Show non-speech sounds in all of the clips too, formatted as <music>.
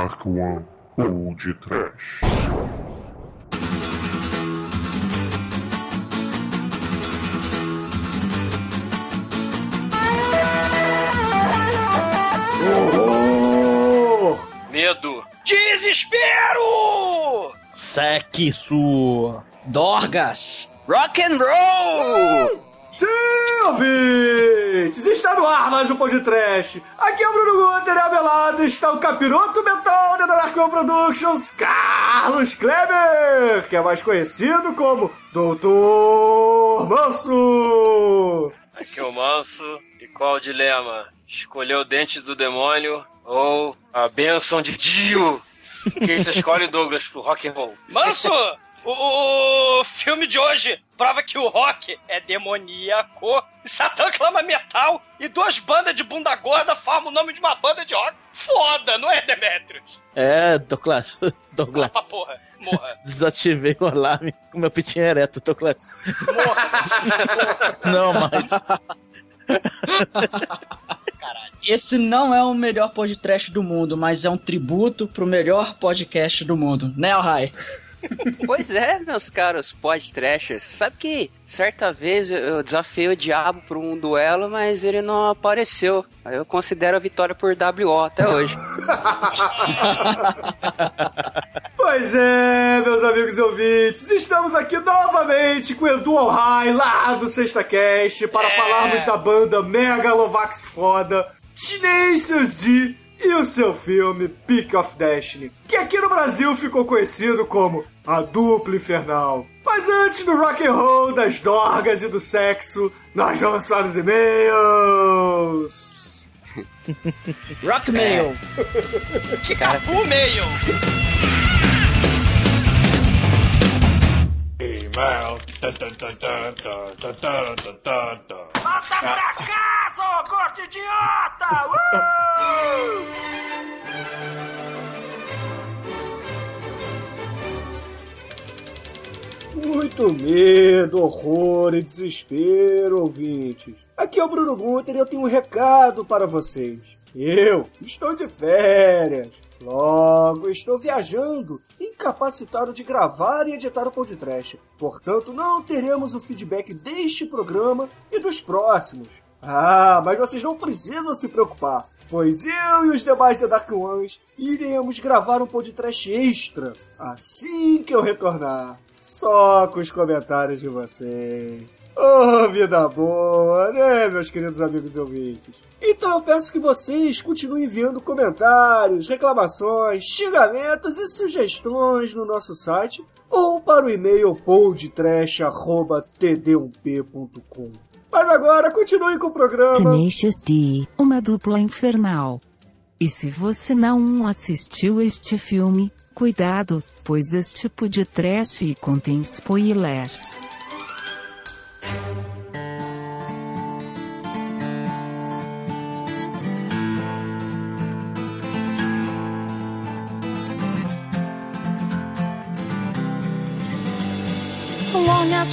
Dark One ou de Trash. Horror! Medo. Desespero! Sexo. Dorgas! Rock and roll! Sim, ouvintes! Está no ar mais um podcast. Aqui é o Bruno Guter e ao meu lado está o capiroto mental da Darkon Productions, Carlos Kleber, que é mais conhecido como Doutor Manso. Aqui é o Manso. E qual o dilema? Escolher o Dentes do Demônio ou a Bênção de Dio? <laughs> Quem você escolhe, Douglas, pro rock and roll? Manso! O, o filme de hoje prova que o rock é demoníaco, Satã clama metal e duas bandas de bunda gorda formam o nome de uma banda de rock. Foda, não é, Demetrius? É, Douglas. <laughs> Douglas. Ah, porra, morra. <laughs> Desativei o alarme com meu pitinho ereto, Douglas. Não, mas. <laughs> Caralho. Esse não é o melhor podcast do mundo, mas é um tributo pro melhor podcast do mundo, né, Rai? Pois é, meus caros podtrashers. Sabe que certa vez eu- desafiei o diabo por um duelo, mas ele não apareceu. Aí eu considero a vitória por WO até hoje. <laughs> Pois é, meus amigos e ouvintes, estamos aqui novamente com o Edu Alhai, lá do Sexta Cast, para É. falarmos da banda Megalovax foda, Tenacious D e o seu filme Peak of Destiny, que aqui no Brasil ficou conhecido como A Dupla Infernal. Mas antes do rock and roll, das dorgas e do sexo, nós vamos para os e-mails. Rockmail. Kickapoo meio! Email. Dun, dun, dun, dun, dun, dun, dun, dun, dun, dun. Muito medo, horror e desespero, ouvintes. Aqui é o Bruno Gunter e eu tenho um recado para vocês. Eu estou de férias. Logo, estou viajando, incapacitado de gravar e editar o podcast. Portanto, não teremos o feedback deste programa e dos próximos. Ah, mas vocês não precisam se preocupar, pois eu e os demais The Dark Ones iremos gravar um podcast extra assim que eu retornar. Só com os comentários de vocês. Oh, vida boa, né, meus queridos amigos e ouvintes? Então eu peço que vocês continuem enviando comentários, reclamações, xingamentos e sugestões no nosso site ou para o e-mail podtrash.td1p.com. Mas agora continuem com o programa. Tenacious D, uma dupla infernal. E se você não assistiu este filme, cuidado, pois este tipo de trash contém spoilers.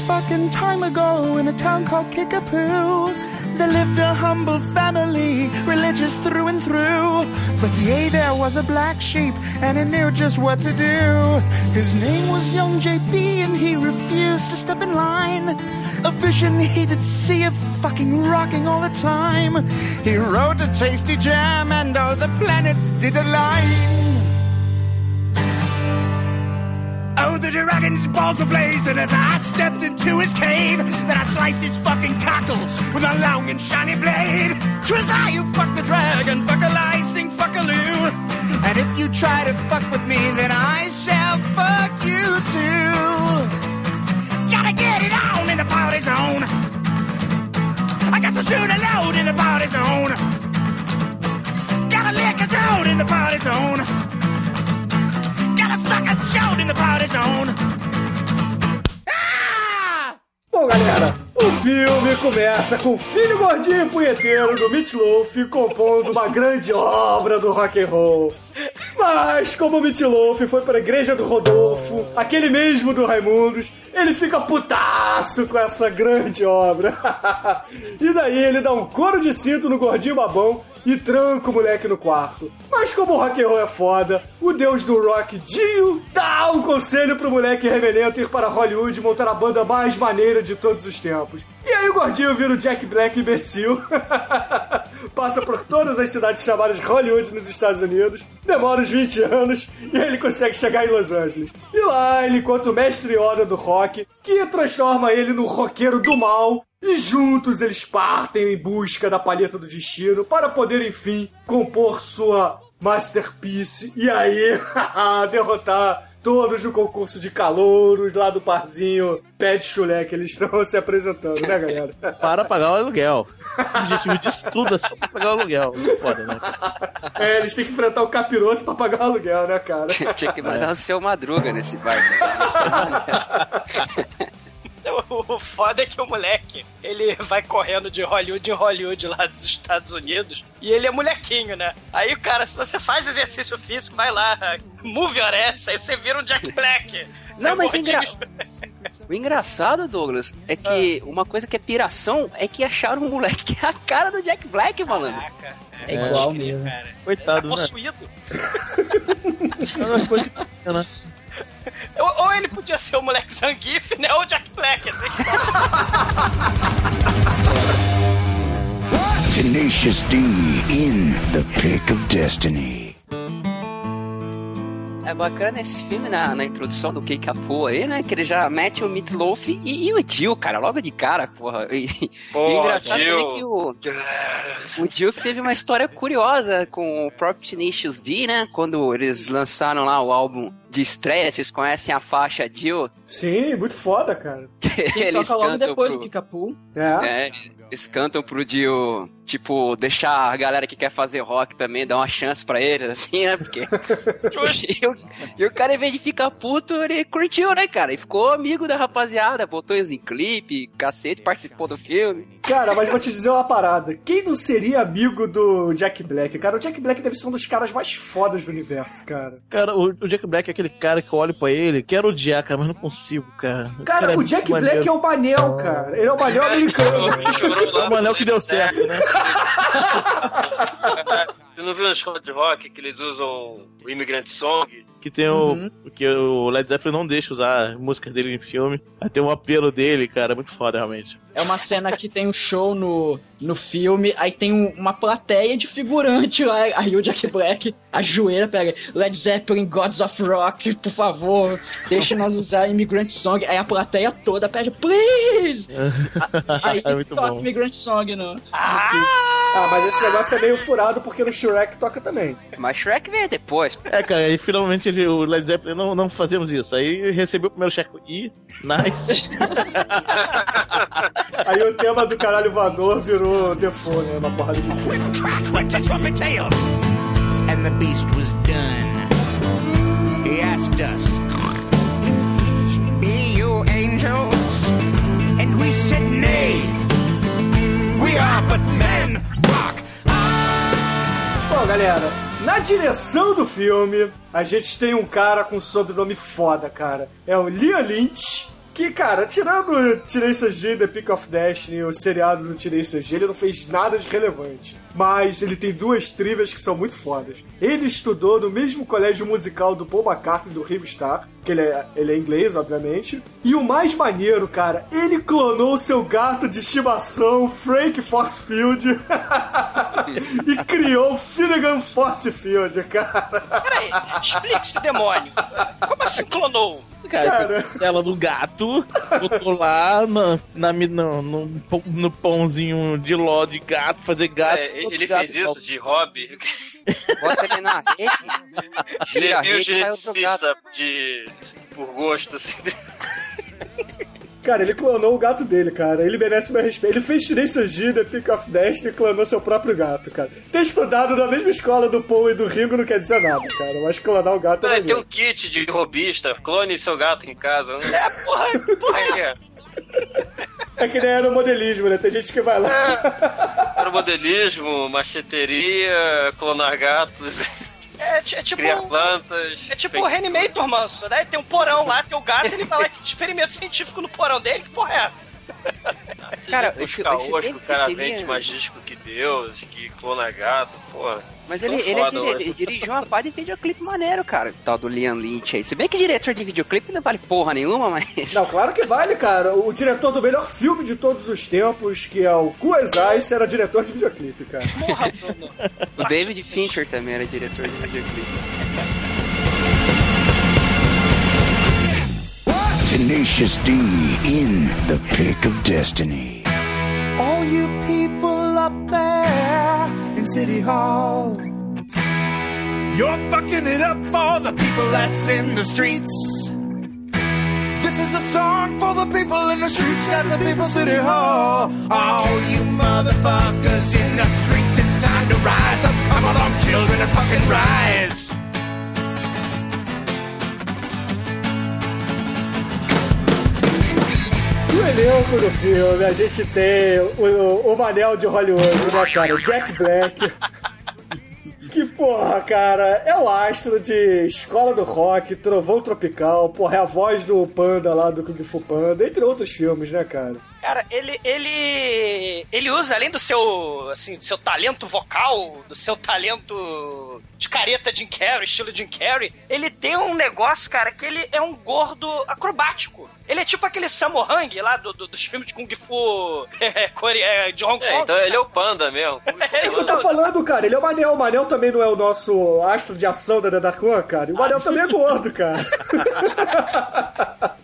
Fucking time ago in a town called Kickapoo. They lived a humble family, religious through and through. But yea, there was a black sheep, and he knew just what to do. His name was Young JP, and he refused to step in line. A vision he did see of fucking rocking all the time. He wrote a tasty jam, and all the planets did align. The dragon's balls were blazing as I stepped into his cave. Then I sliced his fucking cockles with a long and shiny blade. Twas I who fucked the dragon, fuck a licing, fuck a loo. And if you try to fuck with me, then I shall fuck you too. Gotta get it on in the party zone. I got to shoot a load in the party zone. Gotta lick a toad in the party zone. In the zone. Bom, galera, o filme começa com o filho gordinho e punheteiro do Meat Loaf compondo uma grande obra do rock and roll. Mas como o Meatloaf foi pra igreja do Rodolfo, aquele mesmo do Raimundos, ele fica putaço com essa grande obra. <laughs> e daí ele dá um couro de cinto no gordinho babão e tranca o moleque no quarto. Mas como o rock é foda, o deus do rock, Dio, dá um conselho pro moleque remelento ir para Hollywood e montar a banda mais maneira de todos os tempos. E aí o gordinho vira o Jack Black imbecil, <laughs> passa por todas as cidades chamadas Hollywood nos Estados Unidos, demora uns 20 anos e ele consegue chegar em Los Angeles. E lá ele encontra o mestre Yoda do rock, que transforma ele no roqueiro do mal e juntos eles partem em busca da palheta do destino para poder, enfim, compor sua masterpiece e aí <laughs> derrotar todos no concurso de calouros lá do parzinho Pé de Chulé que eles <laughs> estão se apresentando, né, galera? Para pagar o aluguel. O objetivo disso tudo é só pra pagar o aluguel. Foda, né? É, eles têm que enfrentar o capiroto pra pagar o aluguel, né, cara? <laughs> Tinha que mandar o seu madruga nesse barco. <laughs> O <laughs> o foda é que o moleque, ele vai correndo de Hollywood em Hollywood lá dos Estados Unidos e ele é molequinho, né? Aí, cara, se você faz exercício físico, vai lá, move your ass, aí você vira um Jack Black. <laughs> Não, mas o, gordinho. engra... <laughs> o engraçado, Douglas, é que uma coisa que é piração é que acharam um moleque que é a cara do Jack Black, malandro. Caraca, É igual pode crer, mesmo. cara. Coitado, tá né? possuído. É uma coisa que né? <laughs> Ou, ou ele podia ser o moleque Zangief, né? Ou o Jack Black, assim. <laughs> Tenacious D in the pick of destiny. É bacana esse filme na, na introdução do Kei Kapo aí, né? Que ele já mete o Meatloaf e, e o Jill, cara, logo de cara, porra. E, e Porra, engraçado Jill. também que o, o Jill que teve uma história curiosa com o próprio Tenacious D, né? Quando eles lançaram lá o álbum de estreia, vocês conhecem a faixa Jill? Sim, muito foda, cara. <laughs> Eles toca logo cantam depois pro... do Pica-Poo. É. É, eles cantam pro Dio, tipo, deixar a galera que quer fazer rock também, dar uma chance pra eles, assim, né? Porque. <laughs> e, o, e o cara, em vez de ficar puto, ele curtiu, né, cara? E ficou amigo da rapaziada, botou eles em clipe, cacete, participou do filme. Cara, mas vou te dizer uma parada. Quem não seria amigo do Jack Black? Cara, o Jack Black deve ser um dos caras mais fodas do universo, cara. Cara, o, o Jack Black é aquele cara que eu olho pra ele, quero odiar, cara, mas não consigo, cara. Cara, é o Jack muito Black é maneiro. o Manel, cara. Ele é o Manel americano. É <laughs> o Manel que deu certo, né? Você não viu na escola de rock que eles usam o Immigrant Song? Que tem o. Que o Led Zeppelin não deixa usar músicas dele em filme. Aí tem um apelo dele, cara, muito foda, realmente. É uma cena que tem um show no, no filme, aí tem um- uma plateia de figurante lá, aí o Jack Black ajoelha, pega Led Zeppelin, Gods of Rock, por favor, deixe nós usar Immigrant Song. Aí a plateia toda pede, please! <laughs> Aí É muito toca bom. Immigrant Song no... Ah, mas esse negócio é meio furado porque no Shrek toca também. Mas Shrek veio depois. É, cara, aí finalmente ele, o Led Zeppelin não, não fazemos isso. Aí recebeu o primeiro cheque. Ih, nice. <laughs> Aí o tema do caralho voador virou default, né? Uma porrada de filme. What just from a tail? And the beast was done. He asked us, Be you angels? And we said, Nay. We are but men. Bom, galera, na direção do filme, a gente tem um cara com sobrenome foda, cara. É o Liam Lynch. Que, cara, tirando o Tenacious D The Pick of Destiny, o seriado do Tenacious D, ele não fez nada de relevante. Mas ele tem duas trivias que são muito fodas. Ele estudou no mesmo colégio musical do Paul McCartney do Rio Star, que ele é, ele é inglês, obviamente. E o mais maneiro, cara, ele clonou seu gato de estimação, Frank Forcefield, <laughs> e criou Finnegan Forcefield, cara. Peraí, explica esse demônio. Como assim clonou? Cara, Cara. cela do gato, botou lá na, na, no, no, no pãozinho de ló de gato, fazer gato. É, ele gato fez isso de hobby. Bota ele na rede, Ele gira é a rede gato. de... por gosto, assim. Cara, ele clonou o gato dele, cara. Ele merece meu respeito. Ele fez D, The Pick of Destiny e clonou seu próprio gato, cara. Ter estudado na mesma escola do Paul e do Ringo não quer dizer nada, cara. Mas clonar o gato é Peraí, tem um kit de robista, clone seu gato em casa. Né? <laughs> É, porra, porra é É, essa? É que nem aeromodelismo, né? Tem gente que vai lá. aeromodelismo, macheteria, clonar gatos. <laughs> É, É, ti- tipo. Cria plantas. É tipo o Reanimator, manso, né? Tem um porão lá, tem o gato, ele vai lá e tem um experimento científico no porão dele. Que porra é essa? Cara, esse- esse- que o cara esse vende seria- mais disco que Deus, que clona gato, porra. Mas ele, ele, é dire- ele dirigiu uma par de videoclipe maneiro, cara. Tal do Liam Lynch aí. Se bem que diretor de videoclipe não vale porra nenhuma, mas. Não, claro que vale, cara. O diretor do melhor filme de todos os tempos, que é o Kuezais, era diretor de videoclipe, cara. Porra. O David Fincher também era diretor de videoclipe. Tenacious D in the pick of destiny. All you people up there in City Hall. You're fucking it up for the people that's in the streets. This is a song for the people in the streets, not the people City Hall. All you motherfuckers in the streets, it's time to rise up. Come along, children, and fucking rise. No elenco do filme, a gente tem o, o Manel de Hollywood, né, cara? Jack Black. Que porra, cara, é o astro de Escola do Rock, Trovão Tropical, porra, é a voz do Panda lá do Kung Fu Panda, entre outros filmes, né, cara? Cara, ele, ele, ele usa, além do seu, assim, do seu talento vocal, do seu talento de careta Jim Carrey, estilo Jim Carrey, ele tem um negócio, cara, que ele é um gordo acrobático. Ele é tipo aquele Sammo Hung lá do, do- dos filmes de Kung Fu <laughs> é, core- é, de Hong Kong. É, então ele é o panda mesmo. <laughs> É o que eu tô falando, cara. Ele é o Manel. O Manel também não é o nosso astro de ação da Dark One, cara. E o Manel também é gordo, cara. <laughs>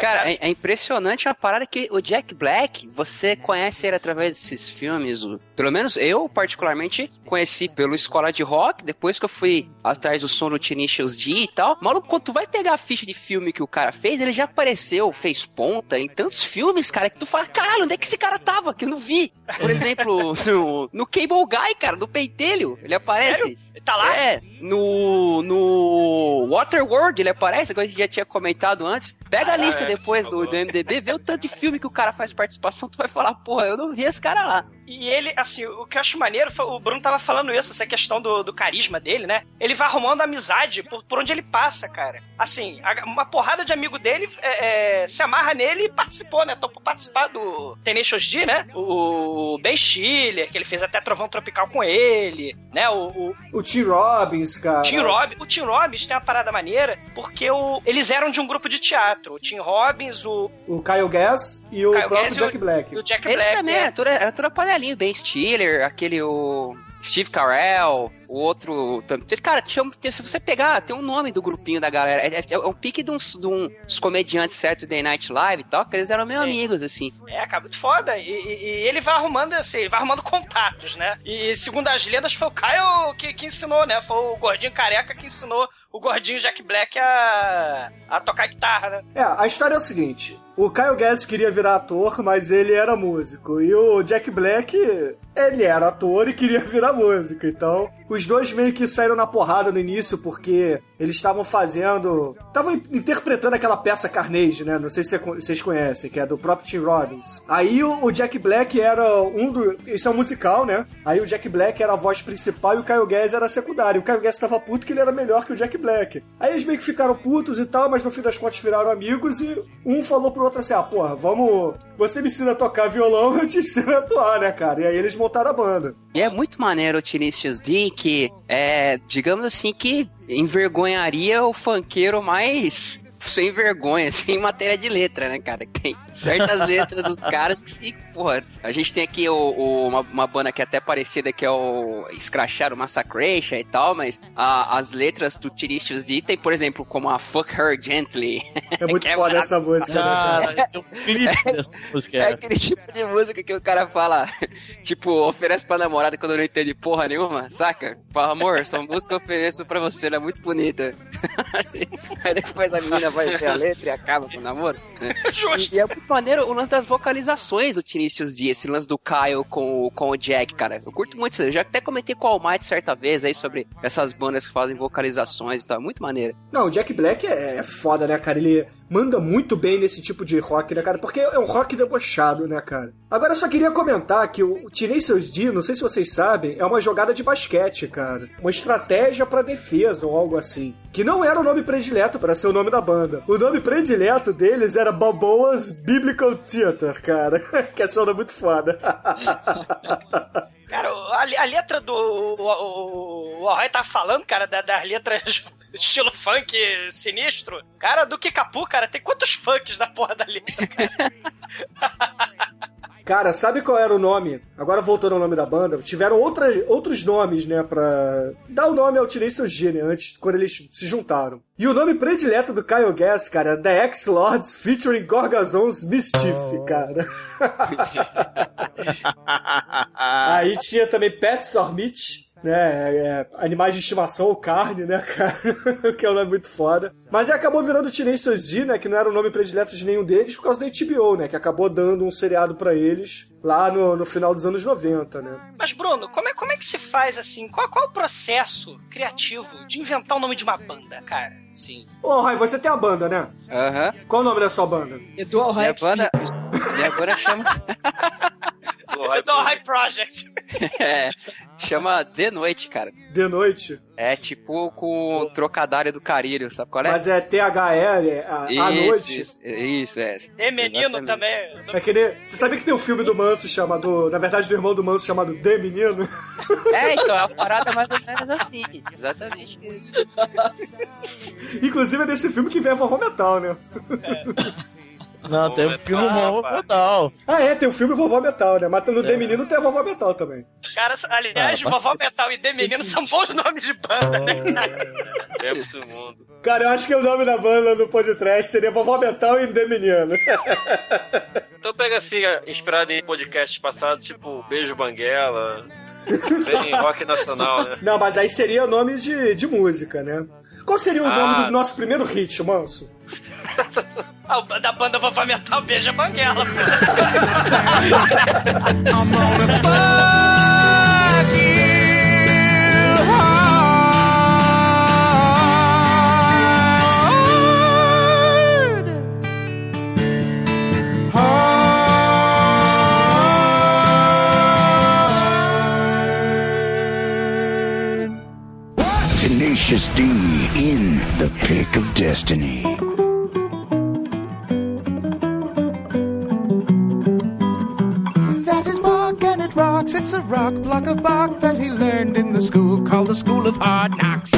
Cara, é, é impressionante uma parada que o Jack Black, você conhece ele através desses filmes. pelo menos eu, particularmente, conheci pelo Escola de Rock, depois que eu fui atrás do som no Tenacious D e tal. Maluco, quando tu vai pegar a ficha de filme que o cara fez, ele já apareceu, fez ponta em tantos filmes, cara, que tu fala, caralho, onde é que esse cara tava? Que eu não vi. Por <laughs> exemplo, no, no Cable Guy, cara, no Pentelho, ele aparece. Sério? Ele tá lá? É, no, no Waterworld ele aparece, como a gente já tinha comentado antes. Pega Ah, lista é, depois do, do MDB, vê o tanto de filme que o cara faz participação, tu vai falar, porra, eu não vi esse cara lá. E ele, assim, o que eu acho maneiro, o Bruno tava falando isso, essa questão do, do carisma dele, né? Ele vai arrumando amizade por, por onde ele passa, cara. Assim, a- uma porrada de amigo dele é, é, se amarra nele e participou, né? Topou participar do Tenacious D, né? O, Ben Stiller, que ele fez até Trovão Tropical com ele, né? O, o O Tim Robbins, cara. Tim Robbins, o Tim Robbins tem uma parada maneira, porque o, eles eram de um grupo de teatro. O Tim Robbins, o, O Kyle Gass e o Kyle próprio Gass e Jack o- Black. e o Jack Eles Black. também, né? era toda, era toda panelinha, Ben Stiller, aquele o Steve Carell, o outro. Cara, tinha, se você pegar, tem um nome do grupinho da galera. É, é- é um pique de uns, de uns comediantes Saturday Night Live e tal, que eles eram meio Sim. amigos, assim. É, cara, muito foda. E, e- e ele vai arrumando assim, ele vai arrumando contatos, né? E segundo as lendas, foi o Caio que, que ensinou, né? Foi o gordinho careca que ensinou o gordinho Jack Black a, a tocar guitarra, né? É, a história é o seguinte. O Kyle Gass queria virar ator, mas ele era músico. E o Jack Black, ele era ator e queria <laughs> virar músico. Então, os dois meio que saíram na porrada no início, porque eles estavam fazendo... Estavam interpretando aquela peça Carnage, né? Não sei se cê- vocês conhecem, que é do próprio Tim Robbins. Aí o, o Jack Black era um do... Isso é um musical, né? Aí o Jack Black era a voz principal e o Kyle Gass era secundário. O Kyle Gass tava puto que ele era melhor que o Jack Black. Aí eles meio que ficaram putos e tal, mas no fim das contas viraram amigos e um falou pro outro assim: ah, porra, vamos. Você me ensina a tocar violão, <laughs> eu te ensino a atuar, né, cara? E aí eles montaram a banda. E é muito maneiro o Tenacious D, que é, digamos assim, que envergonharia o funkeiro mais sem vergonha, <laughs> sem matéria de letra, né, cara? Tem certas letras dos caras que se, porra, a gente tem aqui o, o- uma, uma banda que é até parecida, que é o Scratchar, o Massacration e tal, mas a- as letras do Tenacious D tem, por exemplo, como a Fuck Her Gently. É muito <laughs> é foda essa música, né, cara? Tem um clipe dessa <laughs> música. É aquele tipo de música que o cara fala, <laughs> tipo, oferece pra namorada quando não entende porra nenhuma, saca? Fala, amor, essa música que eu ofereço pra você, ela é muito bonita. Aí depois a menina vai ver a letra e acaba com o namoro. né? Justo. E, e é muito maneiro o lance das vocalizações do Tenacious D, esse lance do Kyle com, o- com o Jack, cara. Eu curto muito isso. Eu já até comentei com o Almighty certa vez aí sobre essas bandas que fazem vocalizações e tal. É muito maneiro. Não, o Jack Black é, é foda, né, cara? Ele manda muito bem nesse tipo de rock, né, cara? Porque é um rock debochado, né, cara? Agora eu só queria comentar que o Tenacious D, não sei se vocês sabem, é uma jogada de basquete, cara. Uma estratégia pra defesa ou algo assim. Que não era o nome predileto para ser o nome da banda. O nome predileto deles era Balboa's Biblical Theater, cara. <laughs> que é só muito foda. <laughs> Cara, a, a letra do. O, o, o Alroy tá falando, cara, da- das letras estilo funk sinistro. Cara, do Kikapu, cara, tem quantos funks na porra da letra? <laughs> Cara, sabe qual era o nome? Agora voltando ao nome da banda, tiveram outra, outros nomes, né, pra dar o nome ao D, né, antes, quando eles se juntaram. E o nome predileto do Kyle Gass, cara, é The X-Lords featuring Gorgazon's Mischief, cara. <laughs> Aí tinha também Pets or Meat, né? é, é, animais de estimação ou carne, né, <laughs> cara? que é um nome muito foda. Mas aí acabou virando Tenacious D, né? Que não era o nome predileto de nenhum deles por causa da HBO, né? Que acabou dando um seriado pra eles lá no, no final dos anos 90, né? Mas, Bruno, como é, como é que se faz assim? Qual, qual é o processo criativo de inventar o nome de uma banda, cara? Sim. Ô, Rai, você tem a banda, né? Aham. Qual o nome da sua banda? Eduardo Minha banda. E agora chama. <laughs> Do High Project. <laughs> É, chama De Noite, cara. De Noite? É tipo com o trocadilho do carilho, sabe qual é? Mas é THL, é a, a isso, noite. Isso, isso, é. E menino Exatamente. também. É que nem, você sabia que tem um filme do Manso chamado. Na verdade, do irmão do Manso chamado The Menino? <laughs> É, então, é uma parada mais ou menos assim. Exatamente isso. Inclusive é desse filme que vem a vovó metal, né? Não, tem um filme novo total. Ah, é, tem o filme Vovó Metal, né? Mas no The Menino tem a Vovó Metal também. Cara, aliás, Ah, Vovó Metal e The Menino são bons nomes de banda, né, cara? Do mundo. Cara, eu acho que o nome da banda do podcast seria Vovó Metal e The Menino. Então pega assim, inspirado em podcasts passados, tipo Beijo Banguela, bem rock nacional, né? Não, mas aí seria o nome de, de música, né? Qual seria o Ah. nome do nosso primeiro hit, Manso? <laughs> Da banda Vovó Metal beija Banguela. I'm gonna fuck you hard. Hard. Tenacious D in the pick of destiny. Rocks. It's a rock block of bark that he learned in the school called the School of Hard Knocks.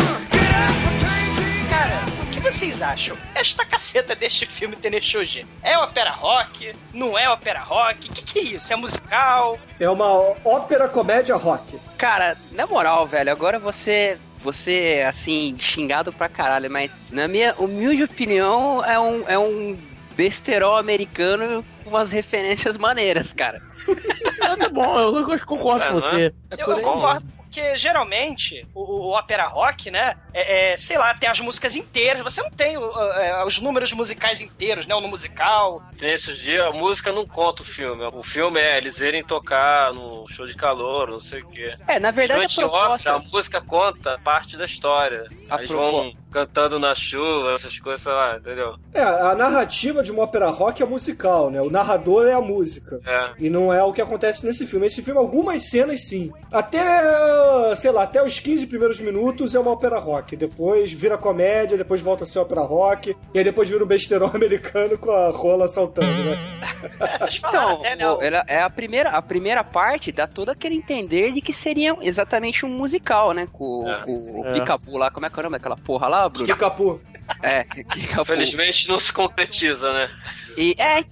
Cara, o que vocês acham? Esta caceta deste filme Tenacious D é ópera rock? Não é ópera rock? O que, que é isso? É musical? É uma ópera comédia rock. Cara, na moral, velho, agora você. Você, assim, xingado pra caralho, mas na minha humilde opinião, é um, é um besterol americano umas referências maneiras, cara. <laughs> Tá bom, eu, concordo É, com você. Eu, eu concordo, porque geralmente o, o ópera rock, né? É, é, sei lá, tem as músicas inteiras. Você não tem o- é, os números musicais inteiros, né? O no musical. Nesses dias, a música não conta o filme. O filme é eles irem tocar no show de calor, não sei o quê. É, na verdade, a Durante a proposta- ópera, a música conta parte da história. A eles propo- vão cantando na chuva, essas coisas, sei lá, entendeu? É, a narrativa de uma ópera rock é musical, né? O narrador é a música. É. E não é o que acontece nesse filme. Esse filme, algumas cenas sim. Até, sei lá, até os 15 primeiros minutos é uma ópera rock. Depois vira comédia, depois volta a ser ópera rock. E aí depois vira o besterol <laughs> americano com a rola saltando, né? <laughs> Então, até, né? ela- é a primeira, a primeira parte dá todo aquele entender de que seria exatamente um musical, né? Com, É. com o É. Picabu lá, como é que é o nome daquela porra lá, Bruno? Picapu. É, <laughs> Picapu. Infelizmente não se concretiza, né? E, é,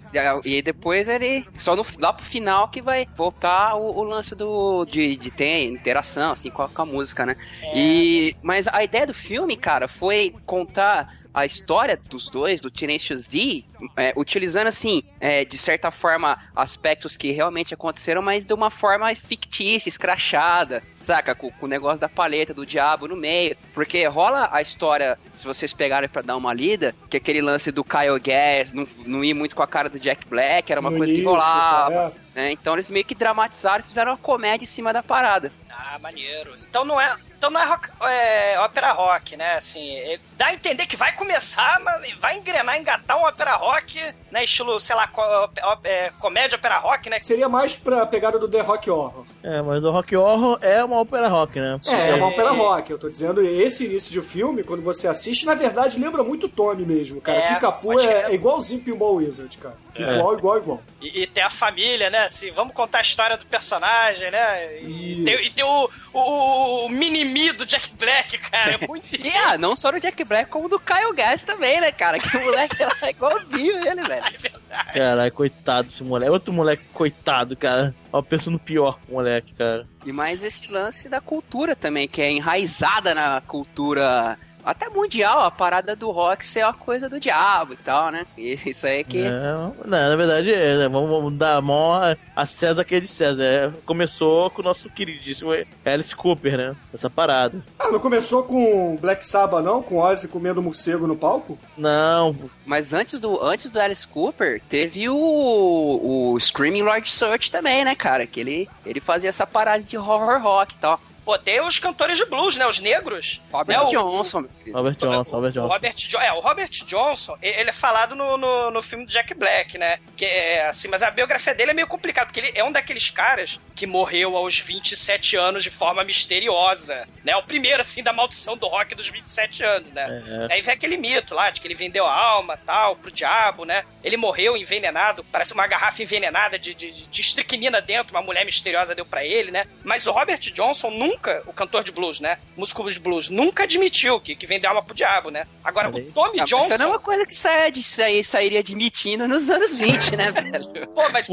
e depois ele. Só no, lá pro final que vai voltar o, o lance do. De, de ter interação, assim, com a, com a música, né? E. Mas a ideia do filme, cara, foi contar a história dos dois, do Tenacious D, é, utilizando, assim, é, de certa forma, aspectos que realmente aconteceram, mas de uma forma fictícia, escrachada, saca? Com, com o negócio da paleta, do diabo no meio. Porque rola a história, se vocês pegarem pra dar uma lida, que aquele lance do Kyle Gass não, não ir muito com a cara do Jack Black, era uma No coisa que rolava. é. né? Então eles meio que dramatizaram e fizeram uma comédia em cima da parada. Ah, maneiro. Então não é. Então não é, rock, é ópera rock, né? Assim, é- dá a entender que vai começar, mas vai engrenar, engatar um ópera rock, né? Estilo, sei lá, co- é, comédia ópera rock, né? Seria mais pra pegada do The Rock Horror. É, mas o Rock Horror é uma ópera rock, né? É, é uma ópera rock. Eu tô dizendo, esse início de filme, quando você assiste, na verdade lembra muito Tommy mesmo, cara. É, pode é, é igualzinho Pinball Wizard, cara. É. Igual, igual, igual. E, e tem a família, né? Assim, vamos contar a história do personagem, né? E Isso. tem, e tem o, o, o mini-me do Jack Black, cara. É muito <laughs> E ah, não só do Jack Black, como do Kyle Gass também, né, cara? Que o moleque lá é igualzinho ele, velho. <laughs> Caralho, coitado desse moleque. Outro moleque, coitado, cara. Ó, penso no pior moleque, cara. E mais esse lance da cultura também, que é enraizada na cultura até mundial, a parada do rock ser uma coisa do diabo e tal, né? E isso aí que. Não, não, na verdade, é, né, vamos, vamos dar a mão a- César que é de César. É, começou com o nosso queridíssimo Alice Cooper, né? Essa parada. Ah, não começou com Black Sabbath, não? Com Ozzy comendo morcego no palco? Não, Mas antes do, antes do Alice Cooper, teve o, o Screaming Lord Surt também, né, cara? Que ele, ele fazia essa parada de horror rock e tal. Pô, tem os cantores de blues, né? Os negros. Robert né? O- Johnson, querido. Robert Johnson, Robert O Johnson. Robert, Jo- é, o Robert Johnson, ele é falado no, no, no filme do Jack Black, né? Que é assim, mas a biografia dele é meio complicada, porque ele é um daqueles caras que morreu aos 27 anos de forma misteriosa, né? O primeiro, assim, da maldição do rock dos 27 anos, né? É. Aí vem aquele mito lá de que ele vendeu a alma tal pro diabo, né? Ele morreu envenenado, parece uma garrafa envenenada de, de, de estricnina dentro, uma mulher misteriosa deu pra ele, né? Mas o Robert Johnson nunca, o cantor de blues, né? Músico de blues, nunca admitiu que, que vendeu alma pro diabo, né? Agora, o Tommy Ah, Johnson. Isso não é uma coisa que saia de, sair, sairia admitindo nos anos 20, né, <laughs> velho? Pô, mas.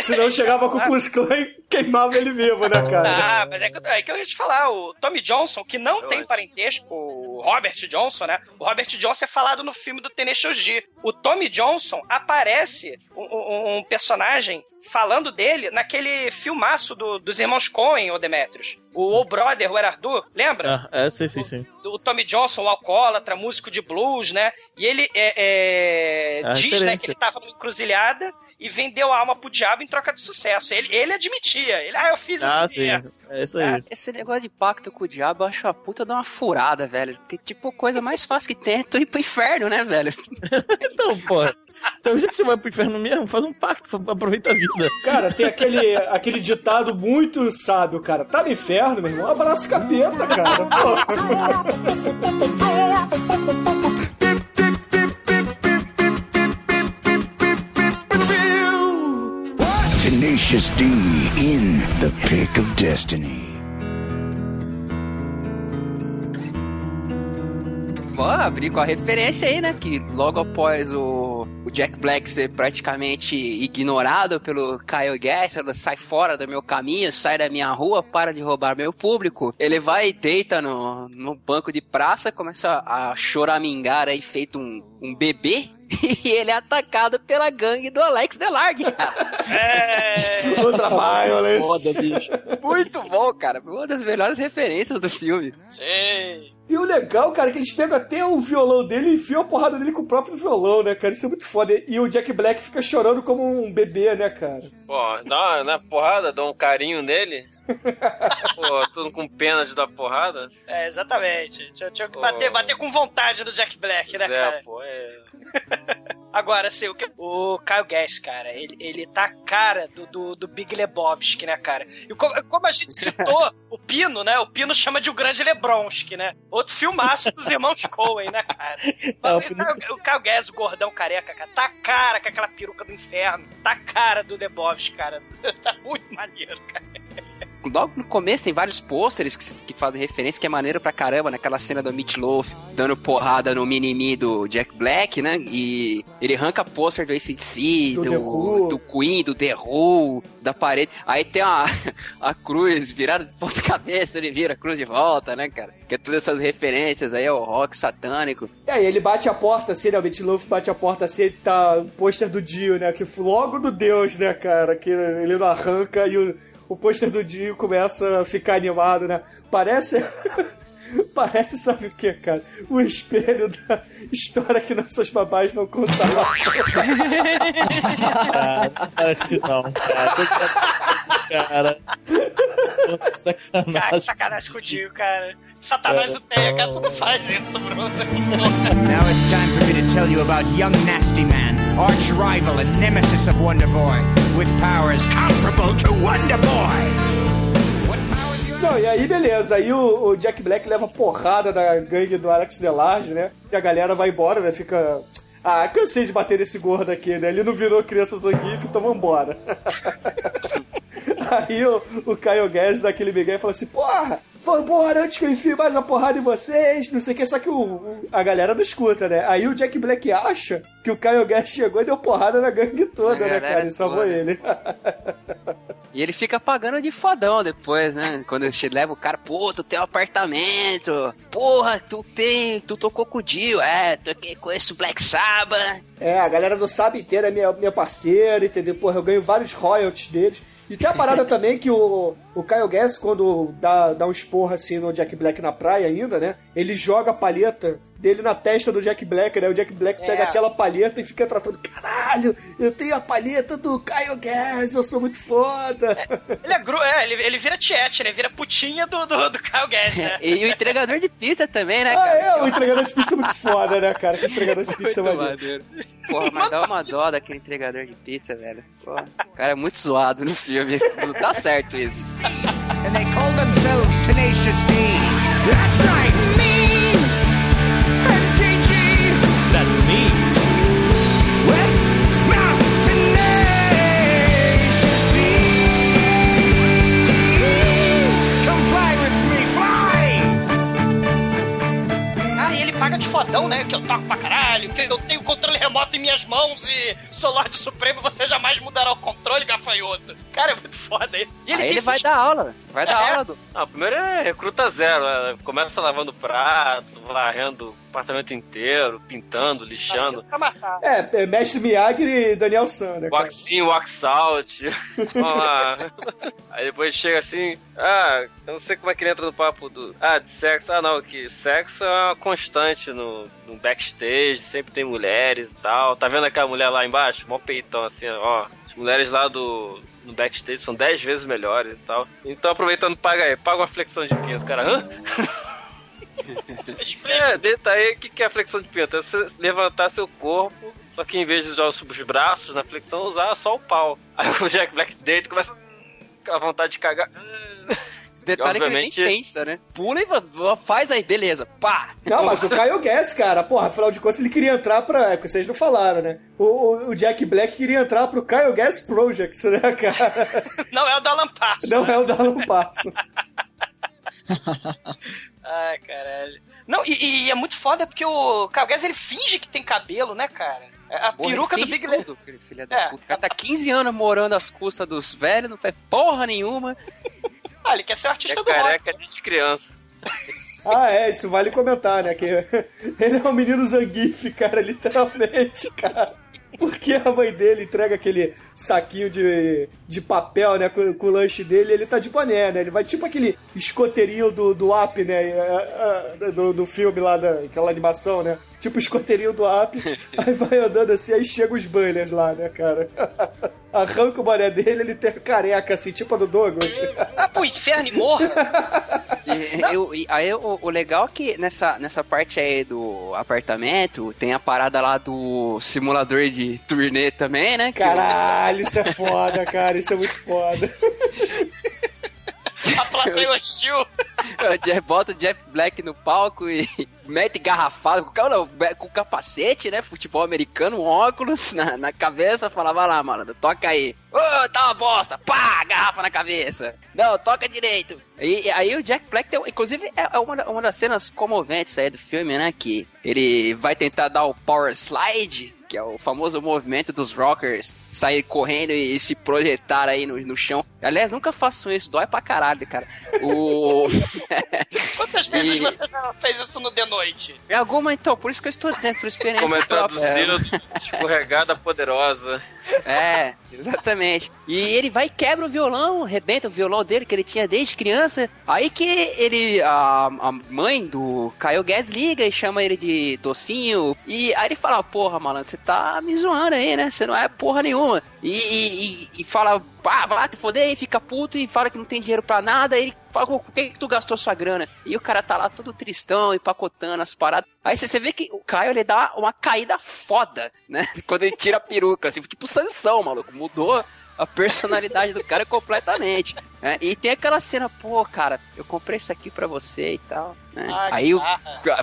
Senão chegava com o Klan e queimava ele vivo, né, cara? Ah, mas é que, eu- é que eu ia te falar, o Tommy Johnson, que não tem parentesco, o Robert Johnson, né? O Robert Johnson é falado no filme do Tenacious D. O Tommy Johnson aparece um, um- um personagem falando dele naquele filmaço do- dos irmãos Coen, o Demetrius. O O Brother, o Erardu, lembra? Ah, é, sim, sim, sim. o Tommy Johnson, o alcoólatra, músico de blues, né? E ele é, é, É diz né, que ele tava numa encruzilhada e vendeu a alma pro diabo em troca de sucesso. Ele, ele admitia. Ele, ah, eu fiz Ah, isso sim. É isso aí. Esse negócio de pacto com o diabo eu acho a puta de uma furada, velho. Porque, tipo, coisa mais fácil que tem é tu ir pro inferno, né, velho? <laughs> Então, porra. Então, já que você vai pro inferno mesmo, faz um pacto, aproveita a vida. Cara, tem aquele, aquele ditado muito sábio, cara. Tá no inferno, meu irmão? Abraça o capeta, cara. Tenacious D in the pick of destiny. Vou abrir com a referência aí, né? Que logo após o Jack Black ser praticamente ignorado pelo Kyle Gass, ela sai fora do meu caminho, sai da minha rua, para de roubar meu público. Ele vai e deita no, no banco de praça, começa a choramingar aí, feito um, um bebê. <laughs> E ele é atacado pela gangue do Alex Delargue, <laughs> cara. É... Outra violence. Foda, bicho. Muito bom, cara. Uma das melhores referências do filme. Sim. E o legal, cara, é que eles pegam até o violão dele e enfiam a porrada dele com o próprio violão, né, cara? Isso é muito foda. E o Jack Black fica chorando como um bebê, né, cara? Pô, dá uma na porrada, dá um carinho nele. <laughs> Pô, tudo com pena de dar porrada. É, exatamente. Tinha, tinha que bater, bater com vontade no Jack Black, né, Pois é, cara? pô, é. <laughs> Agora, assim, o, que- o Gass, cara, ele, ele tá a cara do, do, do Big Lebowski, né, cara? E como, como a gente citou, <laughs> o Pino, né? O Pino chama de o grande Lebronski, né? Outro filmaço dos irmãos Coen, né, cara? Ah, o Mas, o, o Kyle Gass, o gordão careca, cara, tá a cara com aquela peruca do inferno. Tá a cara do Lebowski, cara. <laughs> tá muito maneiro, cara. Logo no começo tem vários pôsteres que, que fazem referência, que é maneiro pra caramba, naquela cena do Meat Loaf dando porrada no mini-me do Jack Black, né? E ele arranca pôster do ACDC, Do do, do Queen, do The Who, da parede. Aí tem a, <laughs> a cruz virada de ponta cabeça, ele vira a cruz de volta, né, cara? Que é todas essas referências aí ao rock satânico. E aí ele bate a porta assim, né? O Love bate a porta assim, tá o pôster do Dio, né? Que logo do Deus, né, cara? Que ele não arranca e o, o pôster do Dio começa a ficar animado, né? Parece. <laughs> Parece, sabe o que, cara? O espelho da história que nossas babás não contavam. Ah, não parece não, cara. Cara, Cara, que sacanagem contigo, cara. Satanás É. o cara, tudo faz isso, Bruno. Now it's time for me to tell you about young Nasty Man, arch rival and nemesis of Wonder Boy, with powers comparable to Wonder Boy. Não, e aí beleza, aí o, o Jack Black leva porrada da gangue do Alex Delarge, né? E a galera vai embora, né? Fica. Ah, cansei de bater nesse gordo aqui, né? Ele não virou criança zangife, então vambora. <laughs> aí o, o Caio Guedes dá aquele migué e fala assim, porra, vambora antes que eu enfie mais a porrada em vocês, não sei o que, só que o, o- a galera não escuta, né? Aí o Jack Black acha que o Caio Guedes chegou e deu porrada na gangue toda, Na né, cara? E salvou toda. ele. E ele fica pagando de fodão depois, né? Quando ele leva o cara, pô, tu tem um apartamento. Porra, tu tem. Tu tocou com o Dio. É, toquei com esse Black Sabbath. É, a galera do Saba inteira é minha, minha parceira, entendeu? Porra, eu ganho vários royalties deles. E tem a parada <laughs> também que o, o Kyle Gass, quando dá, dá um esporro assim no Jack Black na praia ainda, né? Ele joga a palheta dele na testa do Jack Black, né? O Jack Black É. pega aquela palheta e fica tratando, caralho, eu tenho a palheta do Kyle Gass, eu sou muito foda. Ele é, gru... é ele, ele vira tiete, né? Vira putinha do, do, do Kyle Gass, né? <laughs> E o entregador de pizza também, né, Ah, cara? é, o entregador de pizza é muito foda, né, cara? Que entregador de pizza é Muito maneiro. Porra, mas dá uma dó daquele entregador de pizza, velho. Porra, o cara é muito zoado no filme. Não tá certo isso. And they call themselves Tenacious D. That's right, paga de fodão, né? Que eu toco pra caralho, que eu tenho controle remoto em minhas mãos e sou Lorde Supremo, você jamais mudará o controle, gafanhoto. Cara, é muito foda ele. E Aí tem ele vai dar aula. Vai dar É. aula do. Não, primeiro é recruta zero. é, Começa lavando prato, varrendo o apartamento inteiro, pintando, lixando. É, é Mestre Miyagi e Daniel San, né? Wax in, wax out. <laughs> Vamos lá. Aí depois chega assim, ah, eu não sei como é que ele entra no papo do. Ah, de sexo. Ah, não, que sexo é uma constante no, no backstage, sempre tem mulheres e tal. Tá vendo aquela mulher lá embaixo? Mó peitão assim, ó. As mulheres lá do. No backstage são 10 vezes melhores e tal. Então aproveitando, paga aí, paga uma flexão de pinto, cara. Hã? <laughs> É, deita aí, o que, que é a flexão de pinto? É você levantar seu corpo, só que em vez de usar os os braços na flexão, usar só o pau. Aí o Jack Black deita e começa com a vontade de cagar. <laughs> Detalhe que ele nem pensa, né? Pula e faz aí, beleza. Pá! Não, mas o Kyle Gass, cara, porra, afinal de contas ele queria entrar pra. É porque vocês não falaram, né? O, o- o Jack Black queria entrar pro Kyle Gass Project, né, cara? <laughs> Não é o do Alan Parsons. Não é o da Alan Parsons. <laughs> Ai, caralho. Não, e, e é muito foda porque o Kyle Gass, ele finge que tem cabelo, né, cara? A Porra, peruca do Big Le... tudo, aquele filho da É. puta. O cara tá 15 anos morando às custas dos velhos, não faz porra nenhuma. Ah, ele quer ser o artista É do rock. careca desde criança. <laughs> Ah, é, isso vale comentar, né? Que <laughs> ele é um menino Zangief, cara, literalmente, <laughs> cara. Porque a mãe dele entrega aquele saquinho de, de papel, né, com, com o lanche dele, e ele tá de boné, né? Ele vai tipo aquele escoteirinho do, do Up, né? é, é, Do, do filme lá, daquela animação, né? Tipo escoteirinho do Up. <laughs> aí vai andando assim, aí chega os banners lá, né, cara? <laughs> Arranca o boné dele, ele tem a careca assim, tipo a do Douglas. Ah, pro inferno e morra. <laughs> E, eu- e aí o, o legal é que nessa, nessa parte aí do apartamento tem a parada lá do simulador de turnê também, né? Caralho, isso é foda, cara, isso é muito foda. <laughs> A plateia hostil. <laughs> Bota o Jeff Black no palco e <laughs> mete garrafada com, não, com capacete, né? Futebol americano, óculos na, na cabeça. Falava lá, mano, toca aí. Ô, tá uma bosta. Pá, garrafa na cabeça. Não, toca direito. E, e aí o Jack Black, tem, inclusive, é é uma, uma das cenas comoventes aí do filme, né? Que ele vai tentar dar o power slide, que é o famoso movimento dos rockers sair correndo e, se projetar aí no, no chão. Aliás, nunca façam isso, dói pra caralho, cara. O. <laughs> Quantas vezes E- você já fez isso no The Noite? É alguma, então, por isso que eu estou dizendo, por experiência Como é traduzido, escorregada poderosa. É, exatamente. E ele vai e quebra o violão, rebenta o violão dele que ele tinha desde criança. Aí que ele, a, a mãe do Caio Guedes liga e chama ele de docinho. E aí ele fala: Porra, malandro, você tá me zoando aí, né? Você não é porra nenhuma. E, e, e- fala: Pá, vai te foder, e fica puto e fala que não tem dinheiro pra nada. Ele fala: Com que, que tu gastou sua grana? E o cara tá lá todo tristão, empacotando as paradas. Aí você vê que o Caio ele dá uma caída foda, né? <laughs> Quando ele tira a peruca, assim, tipo Sansão, maluco. Mudou a personalidade do cara completamente. né? E tem aquela cena, pô, cara, eu comprei isso aqui pra você e tal. né? Que Aí o-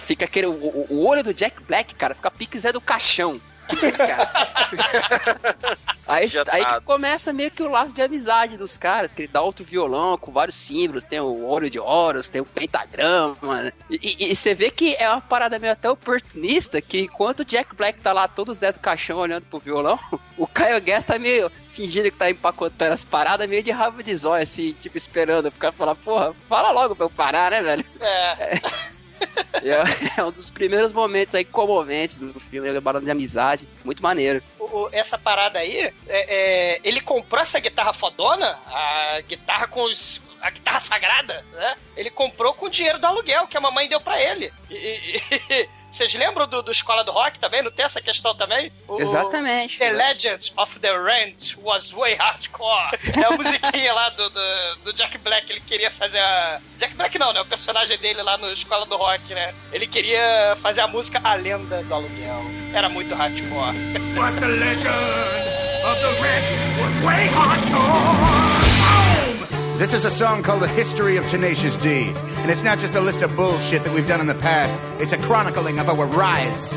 fica aquele. O, o- o olho do Jack Black, cara, fica pique Zé do caixão. Aí, aí que começa meio que o laço de amizade dos caras, que ele dá outro violão com vários símbolos, tem o ouro de Horus, tem o pentagrama, né? e, e- e você vê que é uma parada meio até oportunista, que enquanto o Jack Black tá lá todo Zé do caixão olhando pro violão, <laughs> o Caio Guest tá meio fingindo que tá empacotando as paradas, meio de rabo de zóio, assim, tipo, esperando o cara falar, porra, fala logo pra eu parar, né, velho? É. É, <laughs> <laughs> é um dos primeiros momentos aí comoventes do filme, é barulho de amizade, muito maneiro. O- o- essa parada aí, é- é, ele comprou essa guitarra fodona, a guitarra com os. a guitarra sagrada, né? Ele comprou com o dinheiro do aluguel que a mamãe deu pra ele. E- e- vocês lembram do, do Escola do Rock também? Não tem essa questão também? O- Exatamente. The Legend of the Rent was way hardcore. É a musiquinha lá do, do, do Jack Black. Ele queria fazer a. Jack Black não, né? O personagem dele lá no Escola do Rock, né? Ele queria fazer a música A Lenda do Aluguel. Era muito hardcore. But the legend of the ranch was way hardcore. This is a song called The History of Tenacious D. And it's not just a list of bullshit that we've done in the past, it's a chronicling of our rise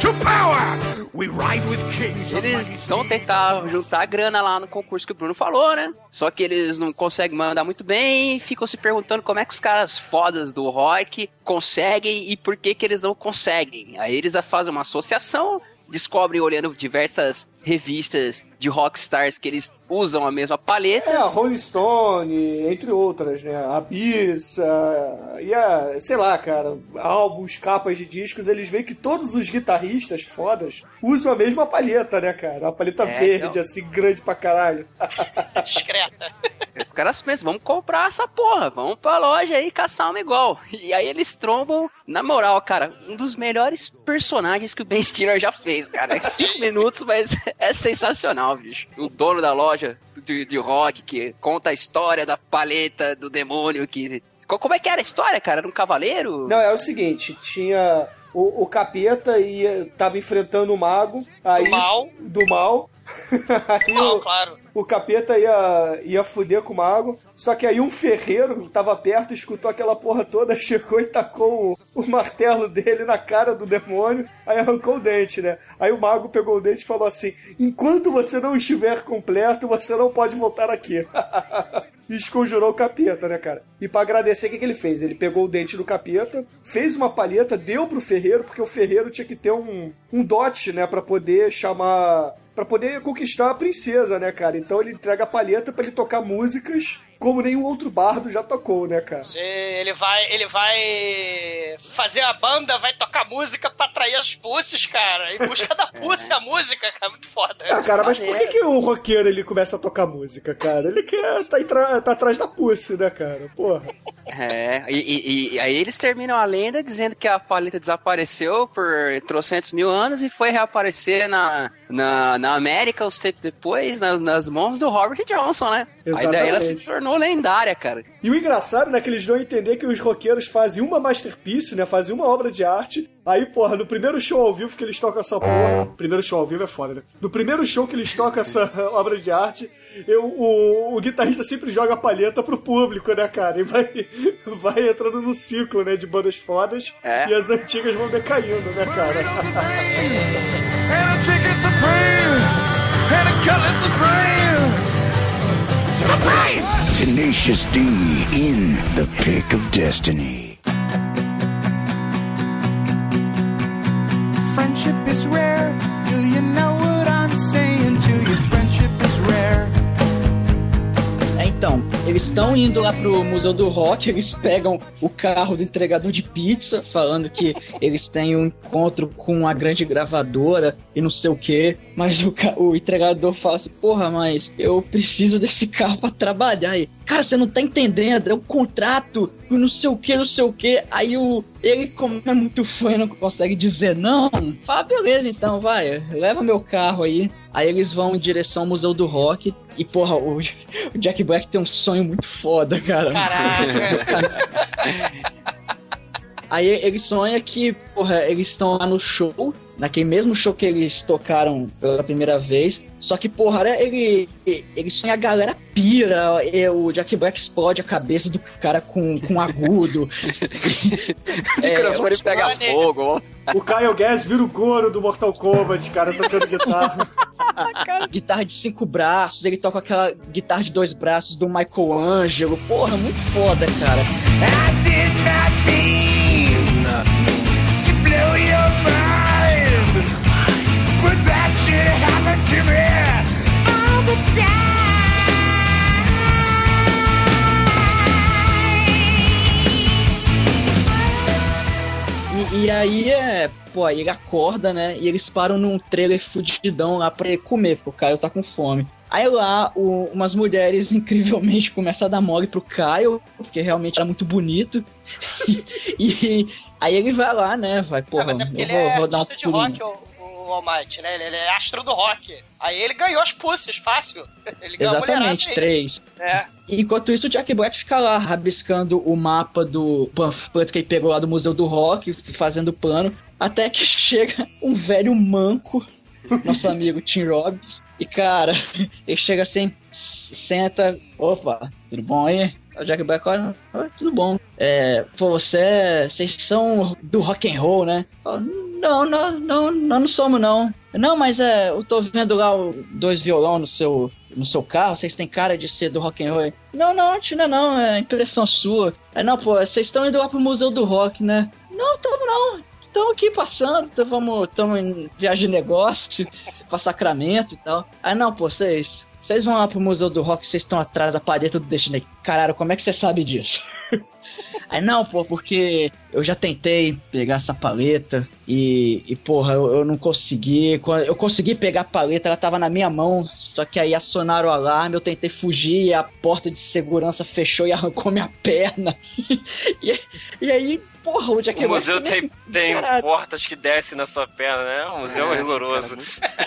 to power. We ride with kings Eles vão tentar juntar a grana lá no concurso que o Bruno falou, né? Só que eles não conseguem mandar muito bem e ficam se perguntando como é que os caras fodas do rock conseguem e por que que eles não conseguem. Aí eles fazem uma associação, descobrem olhando diversas revistas de rockstars que eles usam a mesma paleta. É, a Rolling Stone, entre outras, né? A Bissa, e a, sei lá, cara, álbuns, capas de discos, eles veem que todos os guitarristas fodas usam a mesma palheta, né, cara? Uma paleta É, verde, então. assim, grande pra caralho. <laughs> Discreta. Os caras pensam, vamos comprar essa porra, vamos pra loja aí caçar uma igual. E aí eles trombam, na moral, cara, um dos melhores personagens que o Ben Stiller já fez, cara. É cinco <laughs> minutos, mas é sensacional, bicho. O dono da loja de, de rock que conta a história da paleta do demônio que. Co- Como é que era a história, cara? Era um cavaleiro? Não, é o seguinte, tinha o, o capeta e tava enfrentando o mago. Aí, Do mal. Do mal. <laughs> aí Mal, o, claro. O capeta ia, ia fuder com o mago. Só que aí um ferreiro tava perto, escutou aquela porra toda, <laughs> chegou e tacou o, o martelo dele na cara do demônio. Aí arrancou o dente, né? Aí o mago pegou o dente e falou assim: Enquanto você não estiver completo, você não pode voltar aqui. <laughs> E esconjurou o capeta, né, cara? E pra agradecer, o que, que ele fez? Ele pegou o dente do capeta, fez uma palheta, deu pro ferreiro, porque o ferreiro tinha que ter um, um dote, né, pra poder chamar. Pra poder conquistar a princesa, né, cara? Então ele entrega a palheta pra ele tocar músicas como nenhum outro bardo já tocou, né, cara? Você- Ele vai, ele vai fazer a banda, vai tocar música pra atrair as pussies, cara. Em busca da <laughs> pussy, a música, cara. Muito foda. Ah, cara, mas por que, que o roqueiro ele começa a tocar música, cara? Ele quer tá, tá atrás da pussy, né, cara? Porra. É, e, e- e aí eles terminam a lenda dizendo que a paleta desapareceu por trocentos mil anos e foi reaparecer na, na, na América uns tempos depois, nas, nas mãos do Robert Johnson, né? Aí daí ela se Exatamente. Tornou lendária, cara. E o engraçado, né, que eles não entender que os roqueiros fazem uma masterpiece, né, fazem uma obra de arte. Aí, porra, no primeiro show ao vivo que eles tocam essa porra. Primeiro show ao vivo é foda, né? No primeiro show que eles tocam essa <laughs> obra de arte, eu, o, o guitarrista sempre joga a palheta pro público, né, cara? E vai, <laughs> vai entrando no ciclo, né, de bandas fodas. É. E as antigas vão decaindo, né, cara? And a chicken supreme. And a cutlet supreme. Supreme! Tenacious D in the pick of destiny. Friendship is rare. Do you know what I'm saying to you? Friendship is rare. É, então, eles estão indo lá pro Museu do Rock, <laughs> eles pegam o carro do entregador de pizza, falando que eles têm um encontro com a grande gravadora e não sei o que, mas o, o entregador fala assim, porra, mas eu preciso desse carro pra trabalhar. aí cara, você não tá entendendo, é um contrato, não sei o que, não sei o que. Aí o, ele, como é muito fã e não consegue dizer não, fala, beleza então, vai, leva meu carro aí. Aí eles vão em direção ao Museu do Rock. E, porra, o, <laughs> o Jack Black tem um sonho muito foda, cara. <laughs> Aí ele sonha que, porra, eles estão lá no show, naquele mesmo show que eles tocaram pela primeira vez. Só que, porra, né, ele, ele sonha a galera pira, e o Jack Black explode a cabeça do cara com, com agudo. <laughs> O microfone pega fogo. O Kyle Gass vira o couro do Mortal Kombat, cara, tocando guitarra. <laughs> guitarra de cinco braços, ele toca aquela guitarra de dois braços do Michael Angelo. Porra, muito foda, cara. to blow your mind. But that shit happened to me all the E, e aí é. Pô, aí ele acorda, né? E eles param num trailer fudidão lá pra ele comer, porque o Caio tá com fome. Aí lá, o- umas mulheres <laughs> incrivelmente começam a dar mole pro Caio, porque realmente era muito bonito. <laughs> e aí ele vai lá, né? Vai, porra, Ah, mas é porque eu ele vou, é vou dar um de rock, o, o Almighty, né? Ele, ele é astro do rock. Aí ele ganhou as pussies, fácil. <laughs> Ele ganhou a Exatamente, aí. três. É. Enquanto isso, o Jack Black fica lá rabiscando o mapa do panfleto que ele pegou lá do Museu do Rock, fazendo plano, até que chega um velho manco, nosso amigo Tim Robbins, e cara, <laughs> ele chega assim, senta, opa, tudo bom aí? O Jack Black, olha, "Oi, tudo bom. É, pô, você, vocês são do rock and roll, né? Não, não, não, nós não somos não. Não, mas é, eu tô vendo lá dois violão no seu no seu carro, vocês têm cara de ser do rock and roll. Não, não, Tina, não, é impressão sua. É, não, pô, vocês estão indo lá pro Museu do Rock, né? Não, tamo não. Estamos aqui passando, estamos em viagem de negócio, <laughs> pra Sacramento e tal. Aí não, pô, vocês, vocês vão lá pro Museu do Rock, vocês estão atrás da paleta do Destiny. Caralho, como é que você sabe disso? <laughs> Aí não, pô, porque eu já tentei pegar essa paleta e, e porra, eu, eu não consegui. Eu consegui pegar a paleta, ela tava na minha mão, só que aí acionaram o alarme, eu tentei fugir e a porta de segurança fechou e <laughs> arrancou minha perna. e, e aí, porra, o Jack O museu tem, tem portas que descem na sua perna, né? O museu é, É, rigoroso.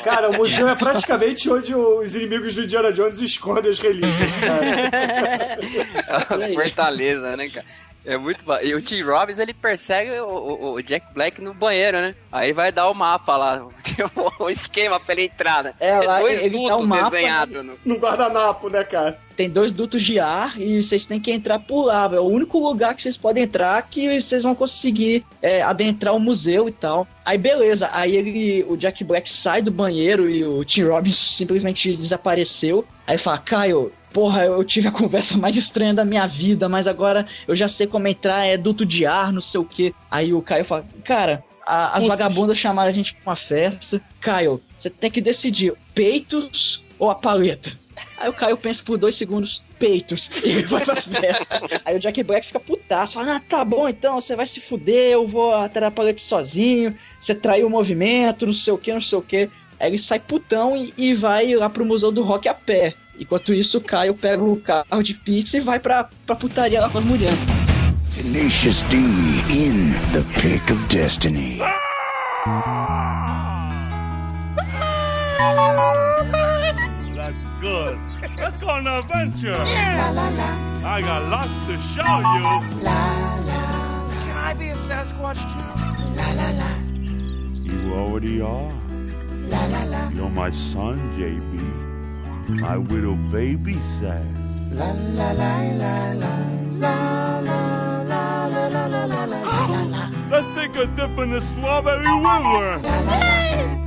Cara, o museu é praticamente onde os inimigos do Indiana Jones escondem as relíquias, cara. <laughs> Fortaleza, né, cara? É muito ba- E o Tim Robbins, ele persegue o, o- o Jack Black no banheiro, né? Aí vai dar o mapa lá, <laughs> tipo, o esquema pra ele entrar, né? É, lá dois ele dá dutos mapa, desenhados. No... No guardanapo, né, cara? tem dois dutos de ar e vocês têm que entrar por lá. É o único lugar que vocês podem entrar que vocês vão conseguir é, adentrar o museu e tal. Aí beleza, aí ele, o Jack Black sai do banheiro e o Tim Robbins simplesmente desapareceu. Aí fala, Caio, porra, eu tive a <laughs> conversa mais estranha da minha vida, mas agora eu já sei como entrar, é duto de ar, não sei o que. Aí o Caio fala, cara, a- as Nossa. vagabundas chamaram a gente pra uma festa. Caio, você tem que decidir, peitos ou a paleta? Aí o Caio pensa por dois segundos, peitos, <laughs> e ele vai pra festa. Aí o Jack Black fica putaço, fala, ah, tá bom então, você vai se fuder, eu vou até a paleta sozinho, você traiu o movimento, não sei o que, não sei o que. Aí ele sai putão e, e vai lá pro Museu do Rock a pé. Enquanto isso, o Caio pega o carro de pizza e vai pra, pra putaria lá com as mulheres. Tenacious D in the pick of destiny. That's good. Let's go on an adventure. I got lots to show you. Can I be a Sasquatch too? You already are. You're my son, JB. My little baby says. Let's take a dip in the strawberry river.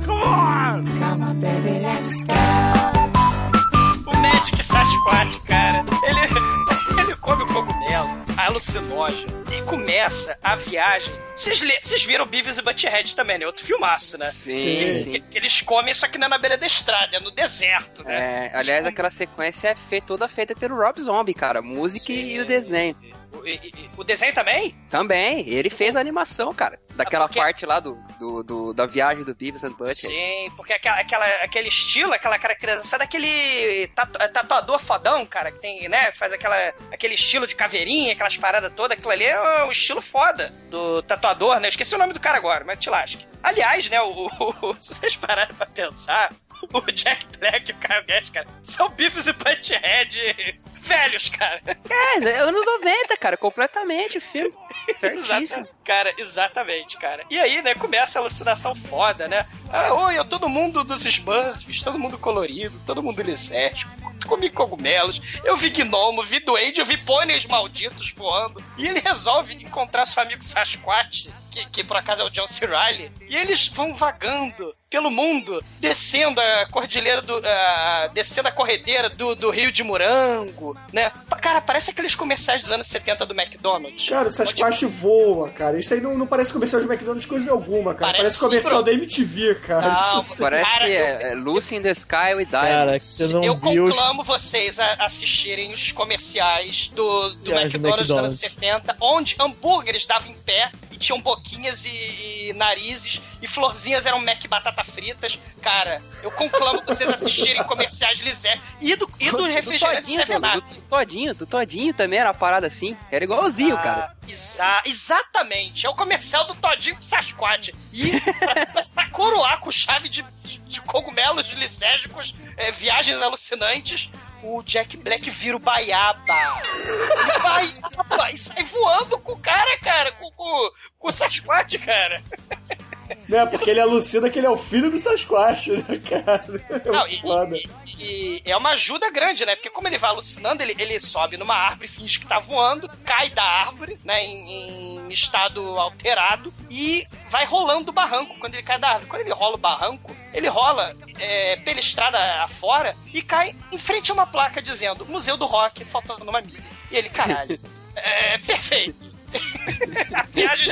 Come on! Come on, baby, let's go. O Magic Sasquatch, cara, ele, ele come o cogumelo, alucinógeno, E começa a viagem. Vocês viram Beavis e Butthead também, né? Outro filmaço, né? Sim, Que- sim. que- que eles comem, só que não é na beira da estrada, é no deserto, né? É, aliás, aquela sequência é fe- toda feita pelo Rob Zombie, cara. Música e o desenho. O, e- o desenho também? Também, ele fez a animação, cara. Daquela porque- parte lá do, do, do- da viagem do Beavis and Butthead. Sim, porque aquela, aquela- aquele estilo, aquela caracterização é daquele tatu- é tatuador fodão, cara, que tem, né, faz aquela, aquele estilo de caveirinha, aquelas paradas todas, aquilo ali é um estilo foda do tatuador, né? Eu Esqueci o nome do cara agora, mas te lasque. Aliás, né, o, o- <laughs> se vocês pararem pra pensar, o Jack Black e o Kyle Gass, cara, são Beavis e Butthead velhos, cara. É, é anos 90, cara, completamente o filme. <laughs> Certíssimo. Cara, exatamente, cara. E aí, né, começa a alucinação foda, né? Ah, oi, eu todo mundo dos Smurfs, todo mundo colorido, todo mundo lisérgico, comi cogumelos, eu vi gnomo, vi duende, eu vi pôneis malditos voando. E ele resolve encontrar seu amigo Sasquatch, que, que por acaso é o John C. Reilly, e eles vão vagando pelo mundo, descendo a cordilheira do. ah, descendo a corredeira do, do Rio de Morango, né? Cara, parece aqueles comerciais dos anos 70 do McDonald's. Cara, o Sasquatch voa, cara. Isso aí não, não parece comercial de McDonald's coisa alguma, cara. Parece Parece, comercial sim, da MTV, cara. Não, Isso. Parece Cara, eu- é, é Lucy in the Sky with Cara, Diamonds. que você não eu viu. conclamo vocês a assistirem os comerciais do, do do McDonald's dos anos McDonald's. 70, onde hambúrgueres davam em pé tinham boquinhas e, e narizes e florzinhas eram Mac batata fritas. Cara, eu conclamo vocês assistirem comerciais Lisé e do, e do refrigerante Todinho, do, Up. do Todinho, do Todinho também era uma parada assim. Era igualzinho, Exa- cara. exa- exatamente. É o comercial do Todinho com Sasquatch. E pra, pra- pra coroar com chave de, de, de cogumelos lisérgicos, é, viagens alucinantes, o Jack Black vira o Baiaba. Ele Baiaba <laughs> e sai voando com o cara, cara. Com, com, com o Sasquatch, cara. Né? Porque ele alucina que ele é o filho do Sasquatch, né, cara? É Não, e, e- e é uma ajuda grande, né? Porque como ele vai alucinando, ele, ele sobe numa árvore, finge que tá voando, cai da árvore, né? Em, em estado alterado e vai rolando o barranco quando ele cai da árvore. Quando ele rola o barranco, ele rola é, pela estrada afora e cai em frente a uma placa dizendo Museu do Rock, faltando uma milha. E ele, caralho, <laughs> é perfeito. <laughs> A viagem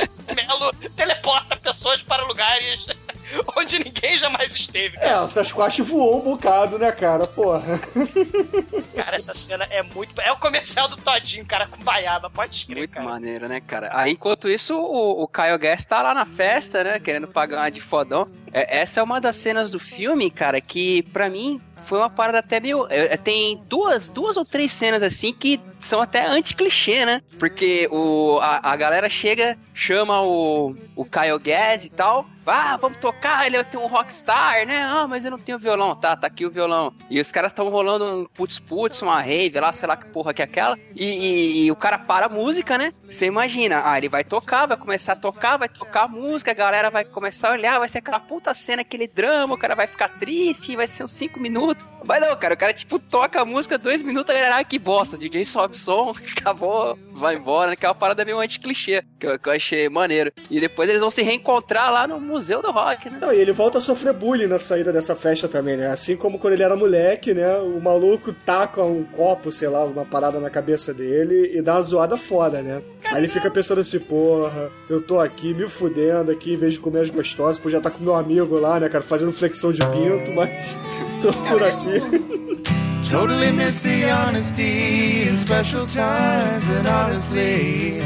ninguém jamais esteve. É, o Sasquatch voou um bocado, né, cara? Porra. <laughs> Cara, essa cena é muito. É o comercial do Todinho, cara, com baiaba, pode escrever, Muito cara. maneiro, né, cara? Aí, enquanto isso, o, o Kyle Gass tá lá na festa, né? Querendo pagar uma de fodão. É, essa é uma das cenas do filme, cara, que pra mim foi uma parada até meio. é, é, tem duas, duas ou três cenas assim que são até anti-clichê, né? Porque o, a, a galera chega, chama o, o Kyle Gass e tal. Ah, vamos tocar, ele tem um rockstar, né? Ah, mas eu não tenho violão. Tá, tá aqui o violão. E os caras estão rolando um putz-putz, uma rave lá, sei lá que porra que é aquela. E, e- e o cara para a música, né? Você imagina, ah, ele vai tocar, vai começar a tocar, vai tocar a música, a galera vai começar a olhar, vai ser aquela puta cena, aquele drama, o cara vai ficar triste, vai ser uns 5 minutos. Mas não, cara, o cara tipo toca a música, dois minutos, galera, ah, que bosta, DJ sobe som, <laughs> acabou, vai embora? Que é uma parada meio anti-clichê, que eu, que eu achei maneiro. E depois eles vão se reencontrar lá no Museu do Rock, né? Não, e ele volta a sofrer bullying na saída dessa festa também, né? Assim como quando ele era moleque, né? O maluco taca um copo, sei lá, uma parada na cabeça dele e dá uma zoada foda, né? Aí ele fica pensando assim, porra, eu tô aqui me fudendo aqui em vez de comer as gostosas, podia estar com meu amigo lá, né, cara, fazendo flexão de pinto, mas <laughs> tô por aqui. Totally miss the honesty in special times, and honestly,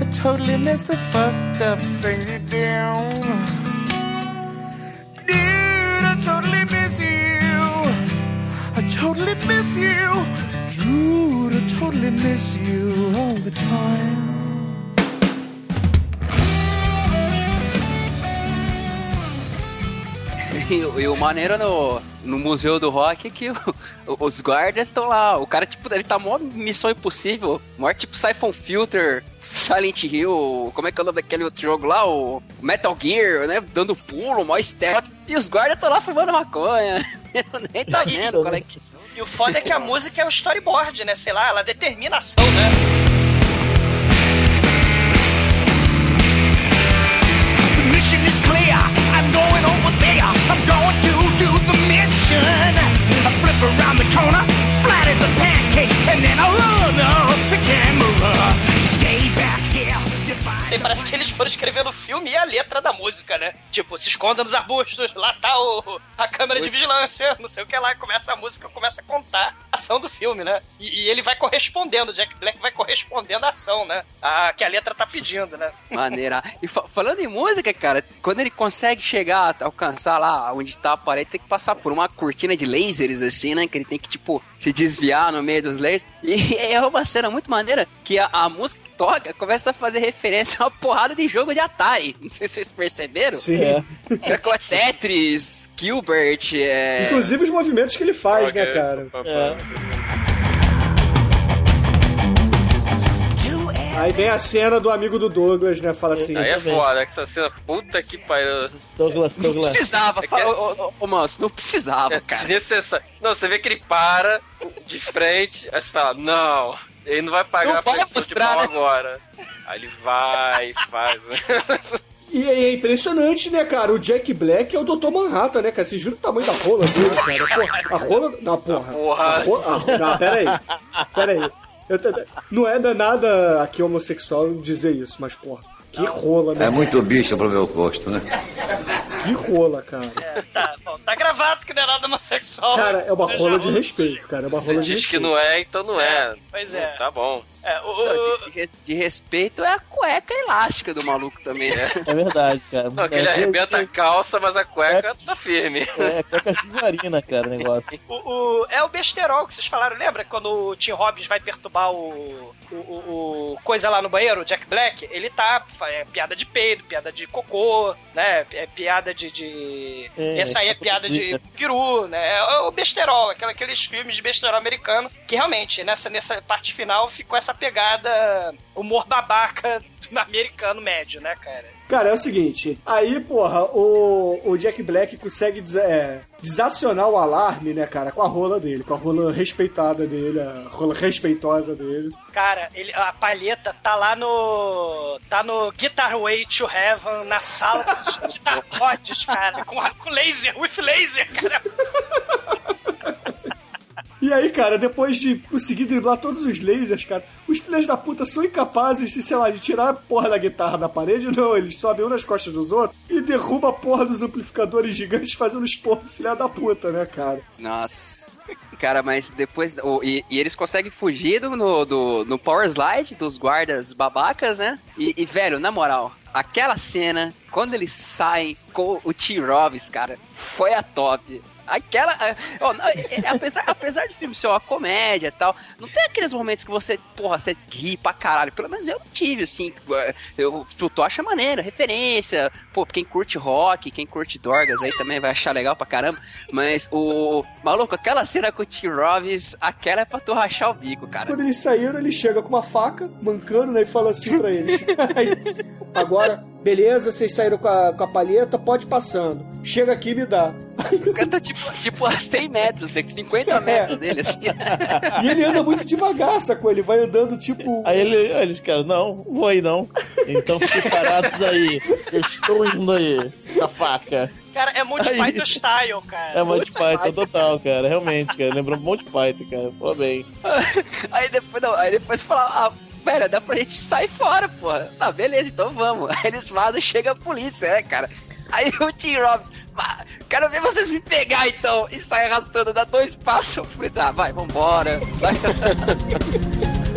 I totally miss the fucked up things you do. Dude, I totally miss you. I totally miss you. Dude, I totally miss you all the time. E, o- e o maneiro no, no Museu do Rock é que o- os guardas estão lá. O cara, tipo, ele tá mó missão impossível. Maior tipo Siphon Filter, Silent Hill, como é que é o nome daquele outro jogo lá? O Metal Gear, né? Dando pulo, mó stealth. E os guardas estão lá fumando maconha. <laughs> Nem tá vendo qual é que. E o foda é que a música é o storyboard, né? Sei lá, ela determina a ação, né? Do the mission. I flip around the corner, flat as a pancake, and then I run up the camera. Sei, parece que eles foram escrevendo o filme e a letra da música, né? Tipo, se esconda nos arbustos, lá tá o, a câmera de vigilância, não sei o que lá, começa a música, começa a contar a ação do filme, né? E, e ele vai correspondendo, o Jack Black vai correspondendo à ação, né? A, que a letra tá pedindo, né? <laughs> Maneira. E fa- falando em música, cara, quando ele consegue chegar, alcançar lá onde tá a parede, tem que passar por uma cortina de lasers, assim, né? Que ele tem que, tipo, se desviar no meio dos lasers. E <laughs> é uma cena muito maneira que a, a música toca começa a fazer referência a uma porrada de jogo de Atari. Não sei se vocês perceberam. Sim. É. com Tetris, Gilbert, é... Inclusive os movimentos que ele faz, né, cara? Aí vem a cena do amigo do Douglas, né? Fala assim. Aí é foda, que essa cena, puta que pariu. Douglas, Não precisava, É que é- ô, ô, ô, moço, não precisava, É cara. desnecessário. Não, você vê que ele para de frente, aí você fala, não, ele não vai pagar Não a de mostrar, pau né? agora. Aí ele vai, <laughs> faz, né? E aí é impressionante, né, cara? O Jack Black é o Dr. Manhattan, né, cara? Vocês viram o tamanho da rola dele, cara? Pô, a rola. Não, porra. porra. A rola... ah, não, pera aí. Pera aí. Eu Não é nada aqui homossexual dizer isso, mas, porra, que rola, né? É muito bicho pro meu gosto, né? Que rola, cara. É, tá, bom, tá gravado que não é nada homossexual. Cara, é uma rola de respeito, cara. É uma Você rola de diz que respeito. não é, então não é. Pois é. Tá bom. É, o, Não, de, de res- de respeito é a cueca elástica do maluco também, né? É verdade, cara. Não, que ele É, arrebenta a calça, mas a cueca tá firme. É, cueca chivarina, cara, o negócio. O, o- é o besterol que vocês falaram, lembra? Quando o Tim Robbins vai perturbar o, o, o- coisa lá no banheiro, o Jack Black, ele tá. É piada de peido, piada de cocô, né? É piada de. de... É, Essa aí é piada de peru, né? É o besterol, aquela- aqueles filmes de besterol americano, que realmente, nessa, nessa parte final, ficou essa pegada humor babaca <laughs> americano médio, né, cara? Cara, é o seguinte, aí, porra, o, o Jack Black consegue des- é, desacionar o alarme, né, cara, com a rola dele, com a rola respeitada dele, a rola respeitosa dele. Cara, ele, a palheta tá lá no. tá no Guitar Way to Heaven, na sala dos <laughs> guitar rods, cara, com, com laser, with laser, cara. E aí, cara, depois de conseguir driblar todos os lasers, cara, os filhos da puta são incapazes de, sei lá, de tirar a porra da guitarra da parede, <laughs> não, eles sobem um nas costas dos outros e derrubam a porra dos amplificadores gigantes fazendo esporro filha da puta, né, cara? Nossa. Cara, mas depois. o- e, e eles conseguem fugir do, no, do, no Power Slide dos guardas babacas, né? E, e, velho, na moral, aquela cena, quando eles saem com o T. Robbins, cara, foi a top. Aquela. é, ó, é- é- apesar, apesar de filme ser uma comédia e tal, não tem aqueles momentos que você, porra, você ri pra caralho. Pelo menos eu não tive, assim. Eu, tu, tu acha maneiro, referência. Pô, quem curte rock, quem curte Dorgas aí também vai achar legal pra caramba. Mas o. Maluco, aquela cena com o T. Robbins, aquela é pra tu rachar o bico, cara. Quando eles saíram, ele chega com uma faca, mancando, né, e fala assim pra eles. <laughs> Agora, beleza, vocês saíram com a, com a palheta, pode ir passando. Chega aqui e me dá. Os caras tá tipo, tipo a 100 metros, né? 50 metros dele, assim. E ele anda muito devagar, sacou? Ele vai andando tipo. Aí ele, aí eles, cara, não, vou aí não. Então fiquem parados aí. Eu estou indo aí. Com a faca. Cara, é Monty Aí. Python style, cara. É Monty Python total, cara. Realmente, cara. Lembrou Monty Python, cara. Pô, bem. <laughs> Aí depois, não, aí depois fala, ah, pera, dá pra gente sair fora, porra. Tá, beleza, então vamos. Aí eles vazam e chega a polícia, né, cara? Aí o Tim Robbins, "Ah, quero ver vocês me pegar então. E sai arrastando, dá dois passos. Eu falei assim, ah, vai, vambora. <laughs>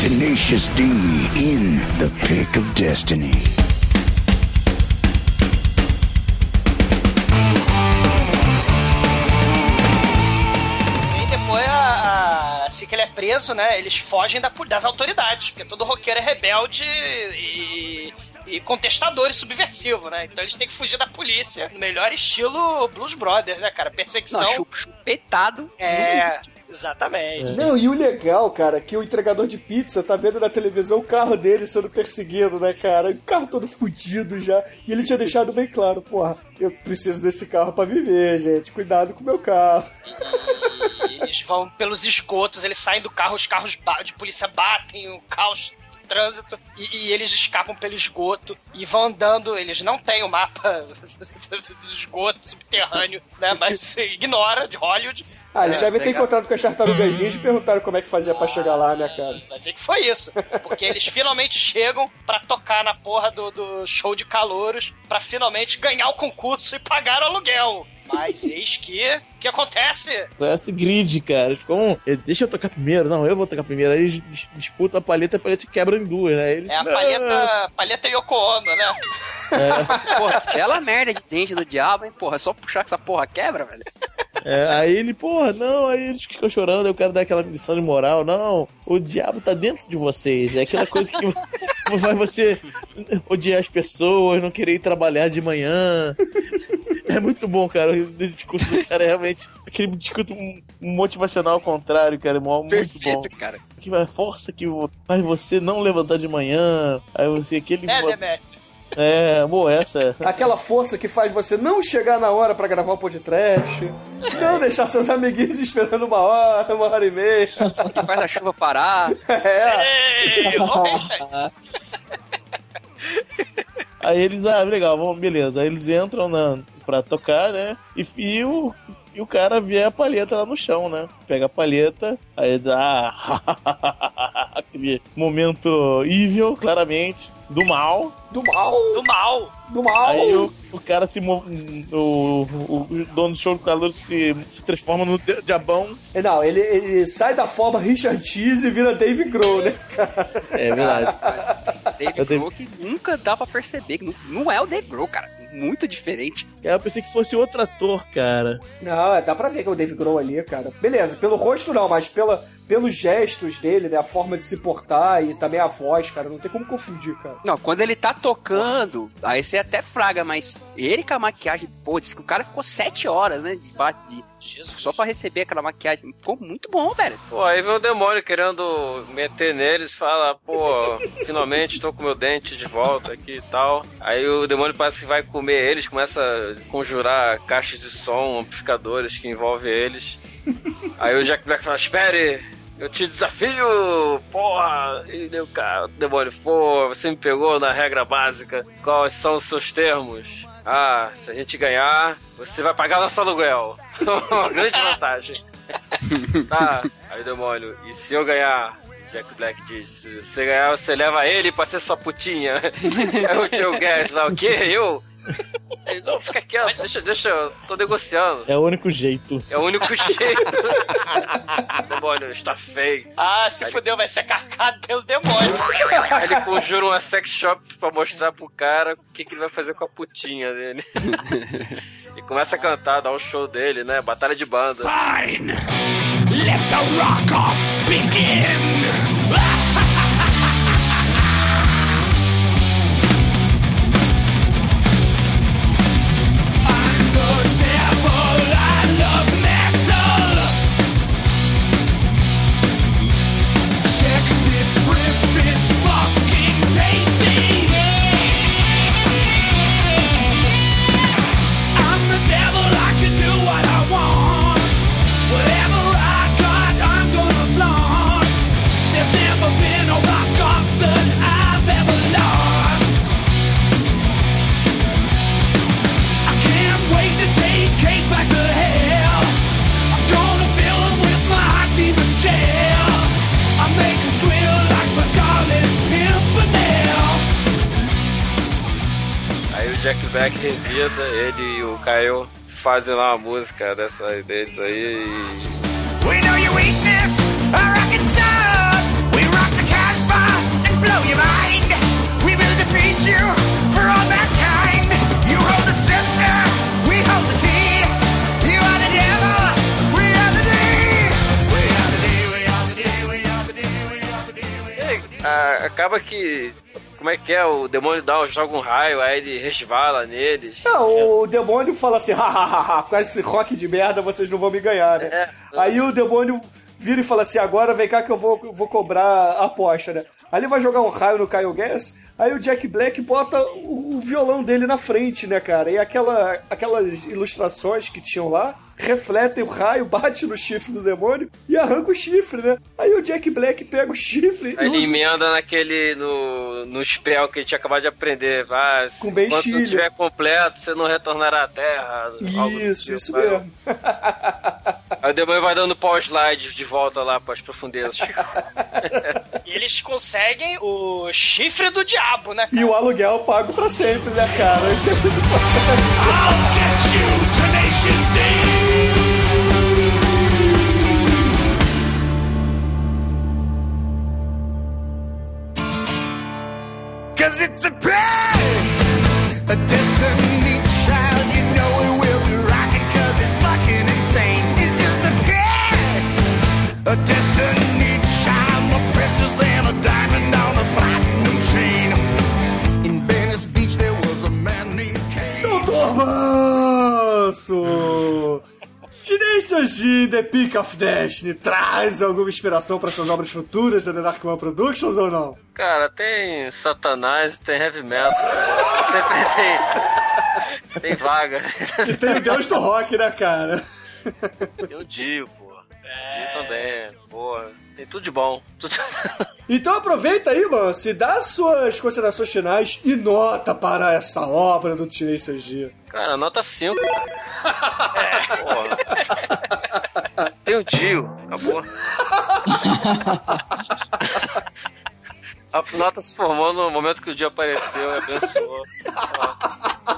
Tenacious D in the pick of destiny. Preso, né, eles fogem da das autoridades, porque todo roqueiro é rebelde e, e contestador e subversivo, né? Então eles têm que fugir da polícia, no melhor estilo Blues Brothers, né, cara? Perseguição. Não, chu- chupetado. É, exatamente. Não, e o legal, cara, que o entregador de pizza tá vendo na televisão o carro dele sendo perseguido, né, cara? O carro todo fudido já. E ele tinha deixado bem claro, porra, eu preciso desse carro pra viver, gente. Cuidado com o meu carro. E eles vão pelos esgotos, eles saem do carro, os carros de polícia batem, o caos trânsito e, e eles escapam pelo esgoto e vão andando. Eles não têm o mapa <laughs> do esgoto subterrâneo, né? Mas <laughs> ignora de Hollywood. Ah, eles É, devem ter legal. encontrado com as tartarugas ninja e perguntaram como é que fazia pra chegar lá, né, cara? Vai ver que foi isso. Porque eles finalmente chegam pra tocar na porra do, do show de calouros pra finalmente ganhar o concurso e pagar o aluguel. Mas eis que. O que acontece? Parece grid, cara. Ficou um, deixa eu tocar primeiro. Não, eu vou tocar primeiro. Aí eles dis- disputam a palheta e a palheta quebra em duas, né? Eles, É a palheta, palheta Yoko Ono, né? Porra, bela merda de dente do diabo, hein? Porra, é só puxar que essa porra quebra, velho. É, aí ele, porra, não, aí eles ficam chorando, eu quero dar aquela missão de moral. Não, o diabo tá dentro de vocês. É aquela coisa que <laughs> faz você odiar as pessoas, não querer ir trabalhar de manhã. É muito bom, cara. O discurso do cara é realmente aquele discurso motivacional ao contrário, cara. É muito bom. Perfeito, cara. Que vai força que faz você não levantar de manhã. Aí você aquele. É, Demetrius. É, boa, essa. Aquela força que faz você não chegar na hora pra gravar o podcast, não deixar seus amiguinhos esperando uma hora, uma hora e meia. Que faz a chuva parar. É. Aí. Eles, ah, legal, vamos, beleza. Aí eles entram na, pra tocar, né? E, e, o, e o cara vê a palheta lá no chão, né? Pega a palheta, aí dá <laughs> aquele momento evil, claramente, do mal. Do mal. Do mal. Do mal. Aí o, o cara se. O, o, o dono do show do calor se, se transforma no di- diabão. Não, ele, ele sai da forma Richard Cheese e vira Dave Grohl, né, cara? É verdade. Dave Eu tenho- Grohl que nunca dá pra perceber. que Não, não é o Dave Grohl, cara. Muito diferente. Eu pensei que fosse outro ator, cara. Não, é, dá pra ver que é o Dave Grohl ali, cara. Beleza, pelo rosto não, mas pela, pelos gestos dele, né, a forma de se portar e também a voz, cara, não tem como confundir, cara. Não, quando ele tá tocando, aí você até fraga, mas ele com a maquiagem, pô, disse que o cara ficou sete horas, né? De, ba- de, só pra receber aquela maquiagem. Ficou muito bom, velho. Pô, aí vem o demônio querendo meter neles e fala, pô, finalmente tô com meu dente de volta aqui e tal. Aí o demônio parece que vai comer eles, começa a conjurar caixas de som, amplificadores que envolvem eles. Aí o Jack Black fala, espere, eu te desafio, porra! E deu cara, o demônio, pô, você me pegou na regra básica. Quais são os seus termos? Ah, se a gente ganhar, você vai pagar nosso aluguel. <laughs> Grande vantagem. tá, aí o demônio, e se eu ganhar? Jack Black diz, se você ganhar, você leva ele pra ser sua putinha. aí <laughs> o Joe Gas lá, o quê? Eu? Ele, não, fica quieto, deixa, deixa, eu tô negociando. É o único jeito. É o único <laughs> jeito. demônio, está feio. Ah, se fudeu, vai ser carcado pelo demônio. Aí ele conjura uma sex shop pra mostrar pro cara o que, que ele vai fazer com a putinha dele. e começa a cantar, dar o show dele, né? Batalha de banda. Fine. Let the rock off begin. Kyle fazem lá uma música dessa deles aí e We know your weakness, our rockin' stars. We rock the Casbah and blow your mind. We will defeat you for all mankind. You hold the scepter, we hold the key. You are the devil, we are the D. We are the D, we are the D, we are the D, we are the D. we are the D. Ah, acaba que. Como é que é? O demônio dá, joga um raio, aí ele resvala neles. Não, o demônio fala assim, <laughs> hahaha, com esse rock de merda vocês não vão me ganhar, né? É. Aí o demônio vira e fala assim, agora vem cá que eu vou, vou cobrar a aposta, né? Aí ele vai jogar um raio no Kyle Gass, aí o Jack Black bota o, o violão dele na frente, né, cara? E aquela, aquelas ilustrações que tinham lá, refletem o raio, bate no chifre do demônio e arranca o chifre, né? Aí o Jack Black pega o chifre Aí e ele usa... emenda naquele. no, no spell que ele tinha acabado de aprender. Ah, se- Com quando não bexiga. estiver completo, você não retornará à Terra. Isso, tipo, isso vai. mesmo. Aí o demônio vai dando pau slide de volta lá para as profundezas. <laughs> E eles conseguem o chifre do diabo, né? E o aluguel pago pra sempre, né, cara? Isso é muito Peak of Destiny, traz alguma inspiração para suas obras futuras da The Darkman Productions ou não? Cara, tem Satanás, tem Heavy Metal. <laughs> Sempre tem. Tem vaga. E tem o Deus do Rock, né, cara? Tem o Dio, pô. Dio também, porra. Tem tudo de bom. Tudo... <laughs> Então aproveita aí, mano, se dá suas considerações finais e nota para essa obra do Tenacious D. Cara, nota 5. <laughs> É, porra. Tem o Dio, acabou. <laughs> A nota se formou no momento que o Dio apareceu e abençoou. <laughs> <laughs>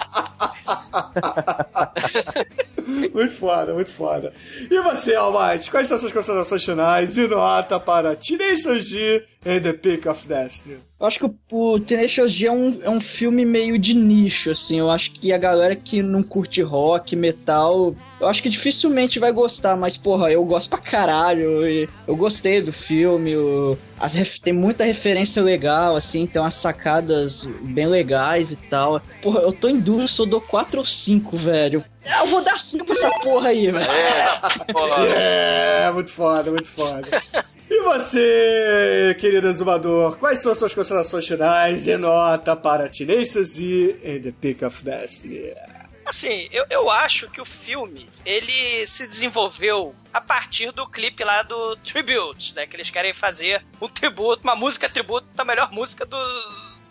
Muito foda, muito foda. E você, Almighty, quais são suas considerações finais e nota para Tenacious D and The Peak of Destiny? Eu acho que o, Tenacious D é um, é um filme meio de nicho, assim. Eu acho que a galera que não curte rock, metal, eu acho que dificilmente vai gostar, mas, porra, eu gosto pra caralho. Eu gostei do filme, o- as ref- tem muita referência legal, assim, tem umas sacadas bem legais e tal. Porra, eu tô em dúvida se eu dou 4 ou 5, velho. Eu vou dar 5 pra essa porra aí, velho. É, porra. <laughs> É, muito foda, muito foda. E você, querido exumador, quais são as suas considerações finais e nota para Tenacious D and The Peak of Destiny? Assim, eu, eu acho que o filme, ele se desenvolveu a partir do clipe lá do Tribute, né? Que eles querem fazer um tributo, uma música tributo da melhor música do,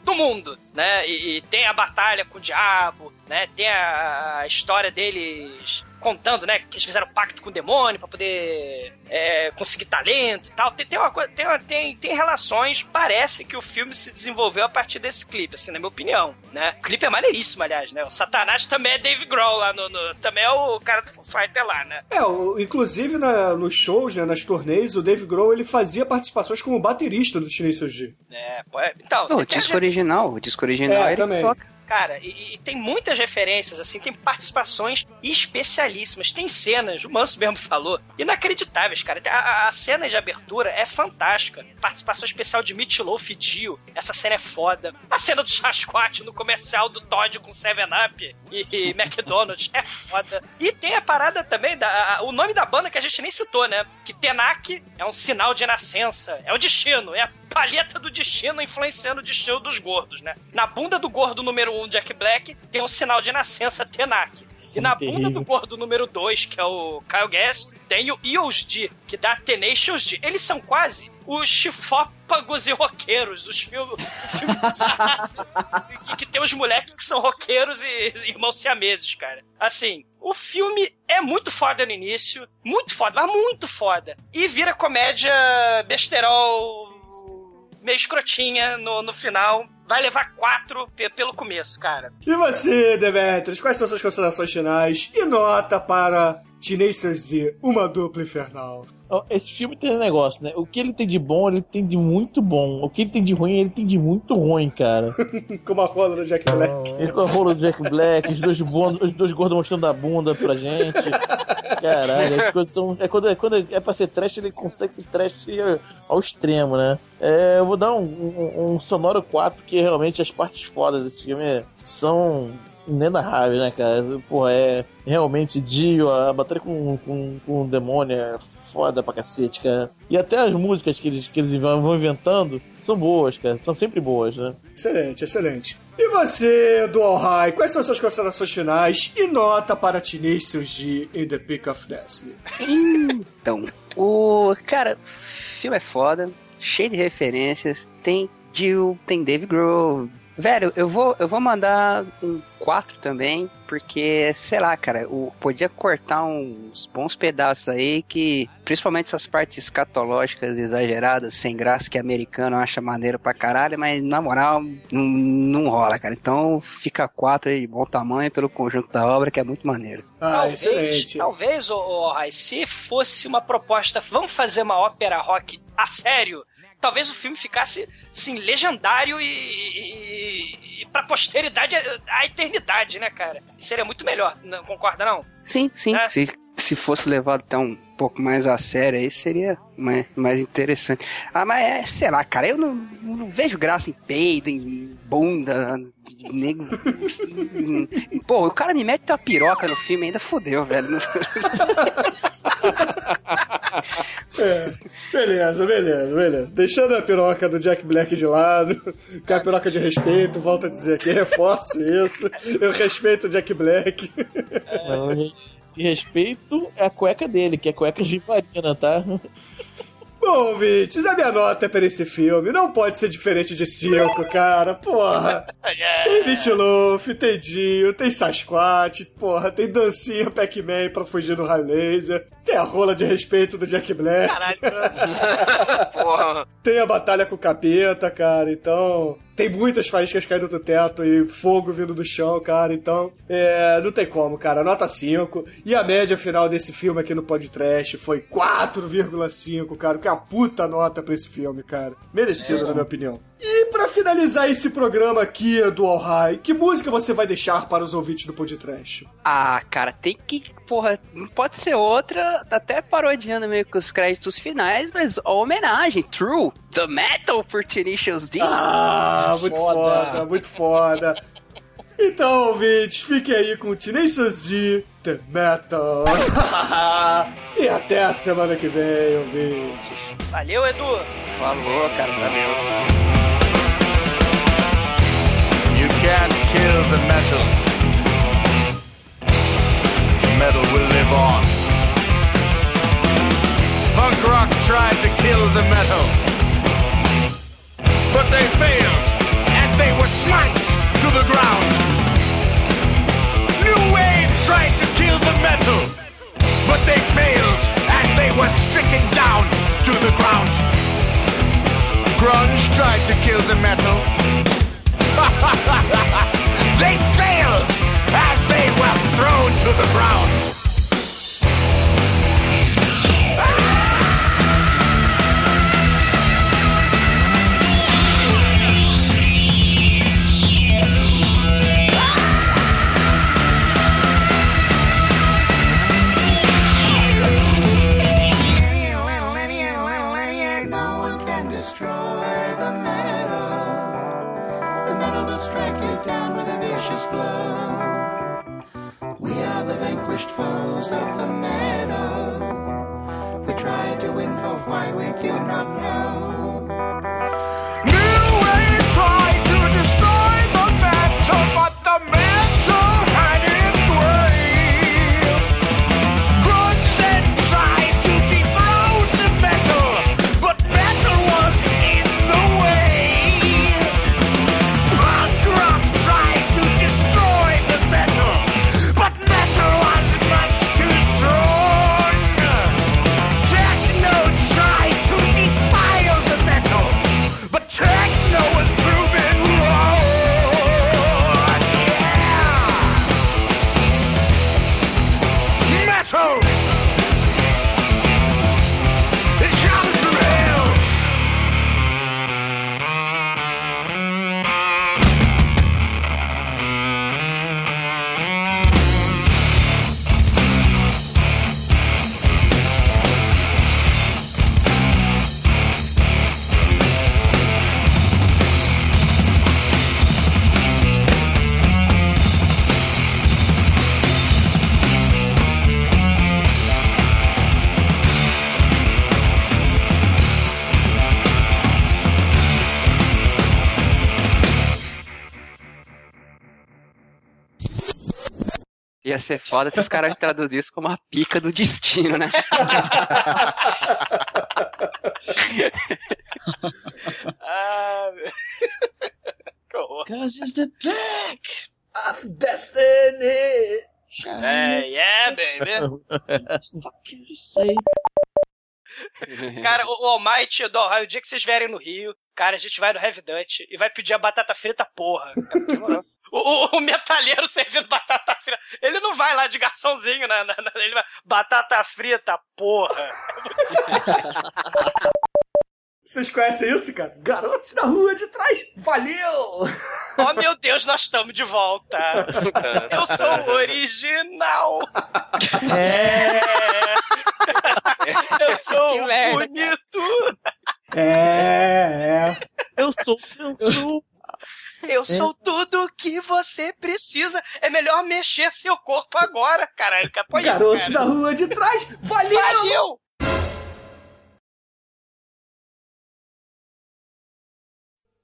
do mundo, né? E, e tem a batalha com o diabo, né? Tem a, a história deles contando, né? Que eles fizeram pacto com o demônio pra poder é, conseguir talento e tal. Tem, tem uma coisa, tem, uma- tem, tem relações. Parece que o filme se desenvolveu a partir desse clipe, assim, na minha opinião, né? O clipe é maneiríssimo, aliás, né? O Satanás também é Dave Grohl lá no, no- também é o cara do Foo Fighter lá, né? É, o- inclusive na- nos shows, né, nas turnês, o Dave Grohl ele fazia participações como baterista do Tenacious D. É, pô, é- então, Não, o disco original, o disco original É, ele também. toca. Cara, e, e tem muitas referências, assim, tem participações especialíssimas, tem cenas, o Manso mesmo falou, inacreditáveis, cara. A, a- cena de abertura é fantástica. Participação especial de Meatloaf e Dio, essa cena é foda. A cena do Sasquatch no comercial do Todd com 7-Up e, e <laughs> McDonald's é foda. E tem a parada também, da, a- o nome da banda que a gente nem citou, né? Que Tenak é um sinal de nascença, é o destino, é a palheta do destino influenciando o destino dos gordos, né? Na bunda do gordo número 1, um, Jack Black, tem um sinal de nascença Tenak. E na bunda do gordo número 2, que é o Kyle Gass, tem o Eos D, que dá Tenacious D. Eles são quase os chifópagos e roqueiros, os filmes filme que, que tem os moleques que são roqueiros e irmãos siameses, cara. Assim, o filme é muito foda no início, muito foda, mas muito foda. E vira comédia besterol meio escrotinha no, no final. Vai levar quatro pe- pelo começo, cara. E você, Demetrius, quais são suas considerações finais e nota para Tenacious D, uma dupla infernal? Esse filme tem um negócio, né? O que ele tem de bom, ele tem de muito bom. O que ele tem de ruim, ele tem de muito ruim, cara. <laughs> Como a rola do Jack Black. Ele com a rola do Jack Black, os dois, bunda, os dois gordos mostrando a bunda pra gente. <laughs> Caralho, as coisas são. É quando, é quando é pra ser trash, ele consegue ser trash ao extremo, né? É, eu vou dar um, um- um sonoro 4, porque realmente as partes fodas desse filme são inenarráveis, né, cara? Porra, é realmente Dio, a batalha com, com, com o demônio é foda pra cacete, cara. E até as músicas que eles, que eles vão inventando são boas, cara. São sempre boas, né? Excelente, excelente. E você, Dual High, quais são suas considerações finais e nota para Tenacious D in the Peak of Destiny? Então, o. Cara, filme é foda, cheio de referências. Tem Jill, tem Dave Grohl. Velho, eu vou, eu vou mandar um 4 também, porque, sei lá, cara, o, podia cortar uns bons pedaços aí que, principalmente essas partes escatológicas exageradas, sem graça, que americano acha maneiro pra caralho, mas na moral, não, não rola, cara. Então fica 4 aí de bom tamanho pelo conjunto da obra, que é muito maneiro. Ah, talvez, excelente. talvez, ô, ô, Rai, se fosse uma proposta, vamos fazer uma ópera rock a sério, talvez o filme ficasse, assim, legendário e, e, e pra posteridade, a eternidade, né, cara? Seria muito melhor, não concorda não? Sim, sim. É. Se, se fosse levado até um pouco mais a sério aí, seria mais, mais interessante. Ah, mas é, sei lá, cara, eu não, não vejo graça em peido, em bunda, nego. Pô, o cara me mete uma piroca no filme ainda fodeu, velho. <laughs> É, beleza, beleza, beleza. Deixando a piroca do Jack Black de lado, com a piroca de respeito, volto a dizer aqui, reforço isso. Eu respeito o Jack Black. Não, de respeito é a cueca dele, que é cueca de farina, tá? Bom, ouvintes, a minha nota para esse filme não pode ser diferente de 5, cara. Porra. Tem Meatloaf, tem Dio, tem Sasquatch, porra, tem dancinha Pac-Man pra fugir do raio laser. Tem a rola de respeito do Jack Black. <laughs> Porra. Tem a batalha com o capeta, cara. Então, tem muitas faíscas caindo do teto e fogo vindo do chão, cara. Então, é, não tem como, cara. Nota 5. E a média final desse filme aqui no podcast foi 4,5, cara. Que é uma puta nota pra esse filme, cara. Merecido, na minha opinião. E pra finalizar esse programa aqui do All High, que música você vai deixar para os ouvintes do podcast? Ah, cara, tem que. Porra, não pode ser outra, até parodiando meio que os créditos finais, mas a homenagem, True, The Metal por Tenacious D. Ah, muito foda, muito foda. Então, ouvintes, fiquem aí com o Tenacious D, The Metal. <laughs> e até a semana que vem, ouvintes. Valeu, Edu. Falou, cara, valeu. Can't kill the metal. Metal will live on. Punk rock tried to kill the metal. But they failed as they were smite to the ground. New wave tried to kill the metal. But they failed as they were stricken down to the ground. Grunge tried to kill the metal. <laughs> they failed as they were thrown to the ground. Foes of the meadow. We tried to win for why we do not know. Ia ser foda se os caras traduzissem como a pica do destino, né? <laughs> Ah, meu. que horror. Cause it's the back of destiny. É, yeah, baby. Cara, o, o Almighty, do Ohio, o dia que vocês vierem no Rio, cara, a gente vai no Heavy Dutch e vai pedir a batata frita, porra. O, o, o metalheiro servindo batata frita. Ele não vai lá de garçomzinho, né? Ele vai. Batata frita, porra. <laughs> Vocês conhecem isso, cara? Garotos da rua de trás, valeu! <laughs> Oh meu Deus, nós estamos de volta. Eu sou o original. É. <laughs> Eu sou Que o merda, bonito. É, é. Eu sou sensual. Eu sou tudo que você precisa. É melhor mexer seu corpo agora, caralho. Põe isso, Garotos cara. da rua de trás, valeu! Valeu!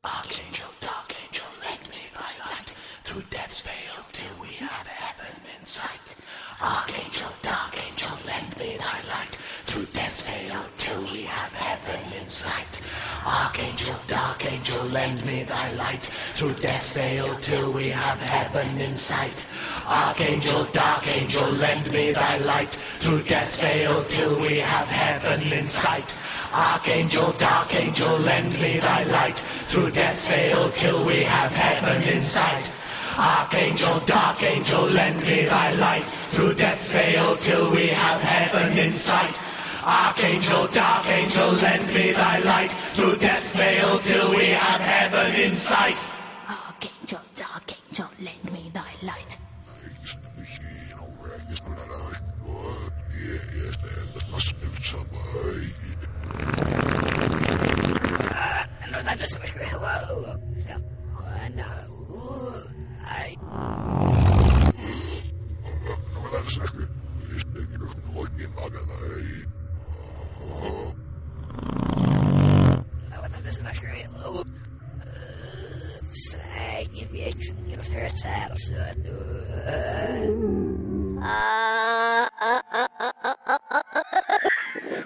Archangel, dark angel, lend me thy light through death's veil till we have heaven in sight. Archangel, dark angel, lend me thy light death's veil till we have heaven in sight. Archangel, dark angel, lend me thy light through death's veil till we have heaven in sight. Archangel, dark angel, lend me thy light through death's veil till we have heaven in sight. Archangel, dark angel, lend me thy light through death's veil till we have heaven in sight. Archangel, dark angel, lend me thy light through death's veil till we have heaven in sight. Archangel, dark angel, lend me thy light through death's veil till we have heaven in sight. Archangel, dark angel, lend me thy light.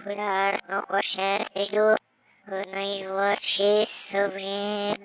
Curar no coxer do Unai voce sobre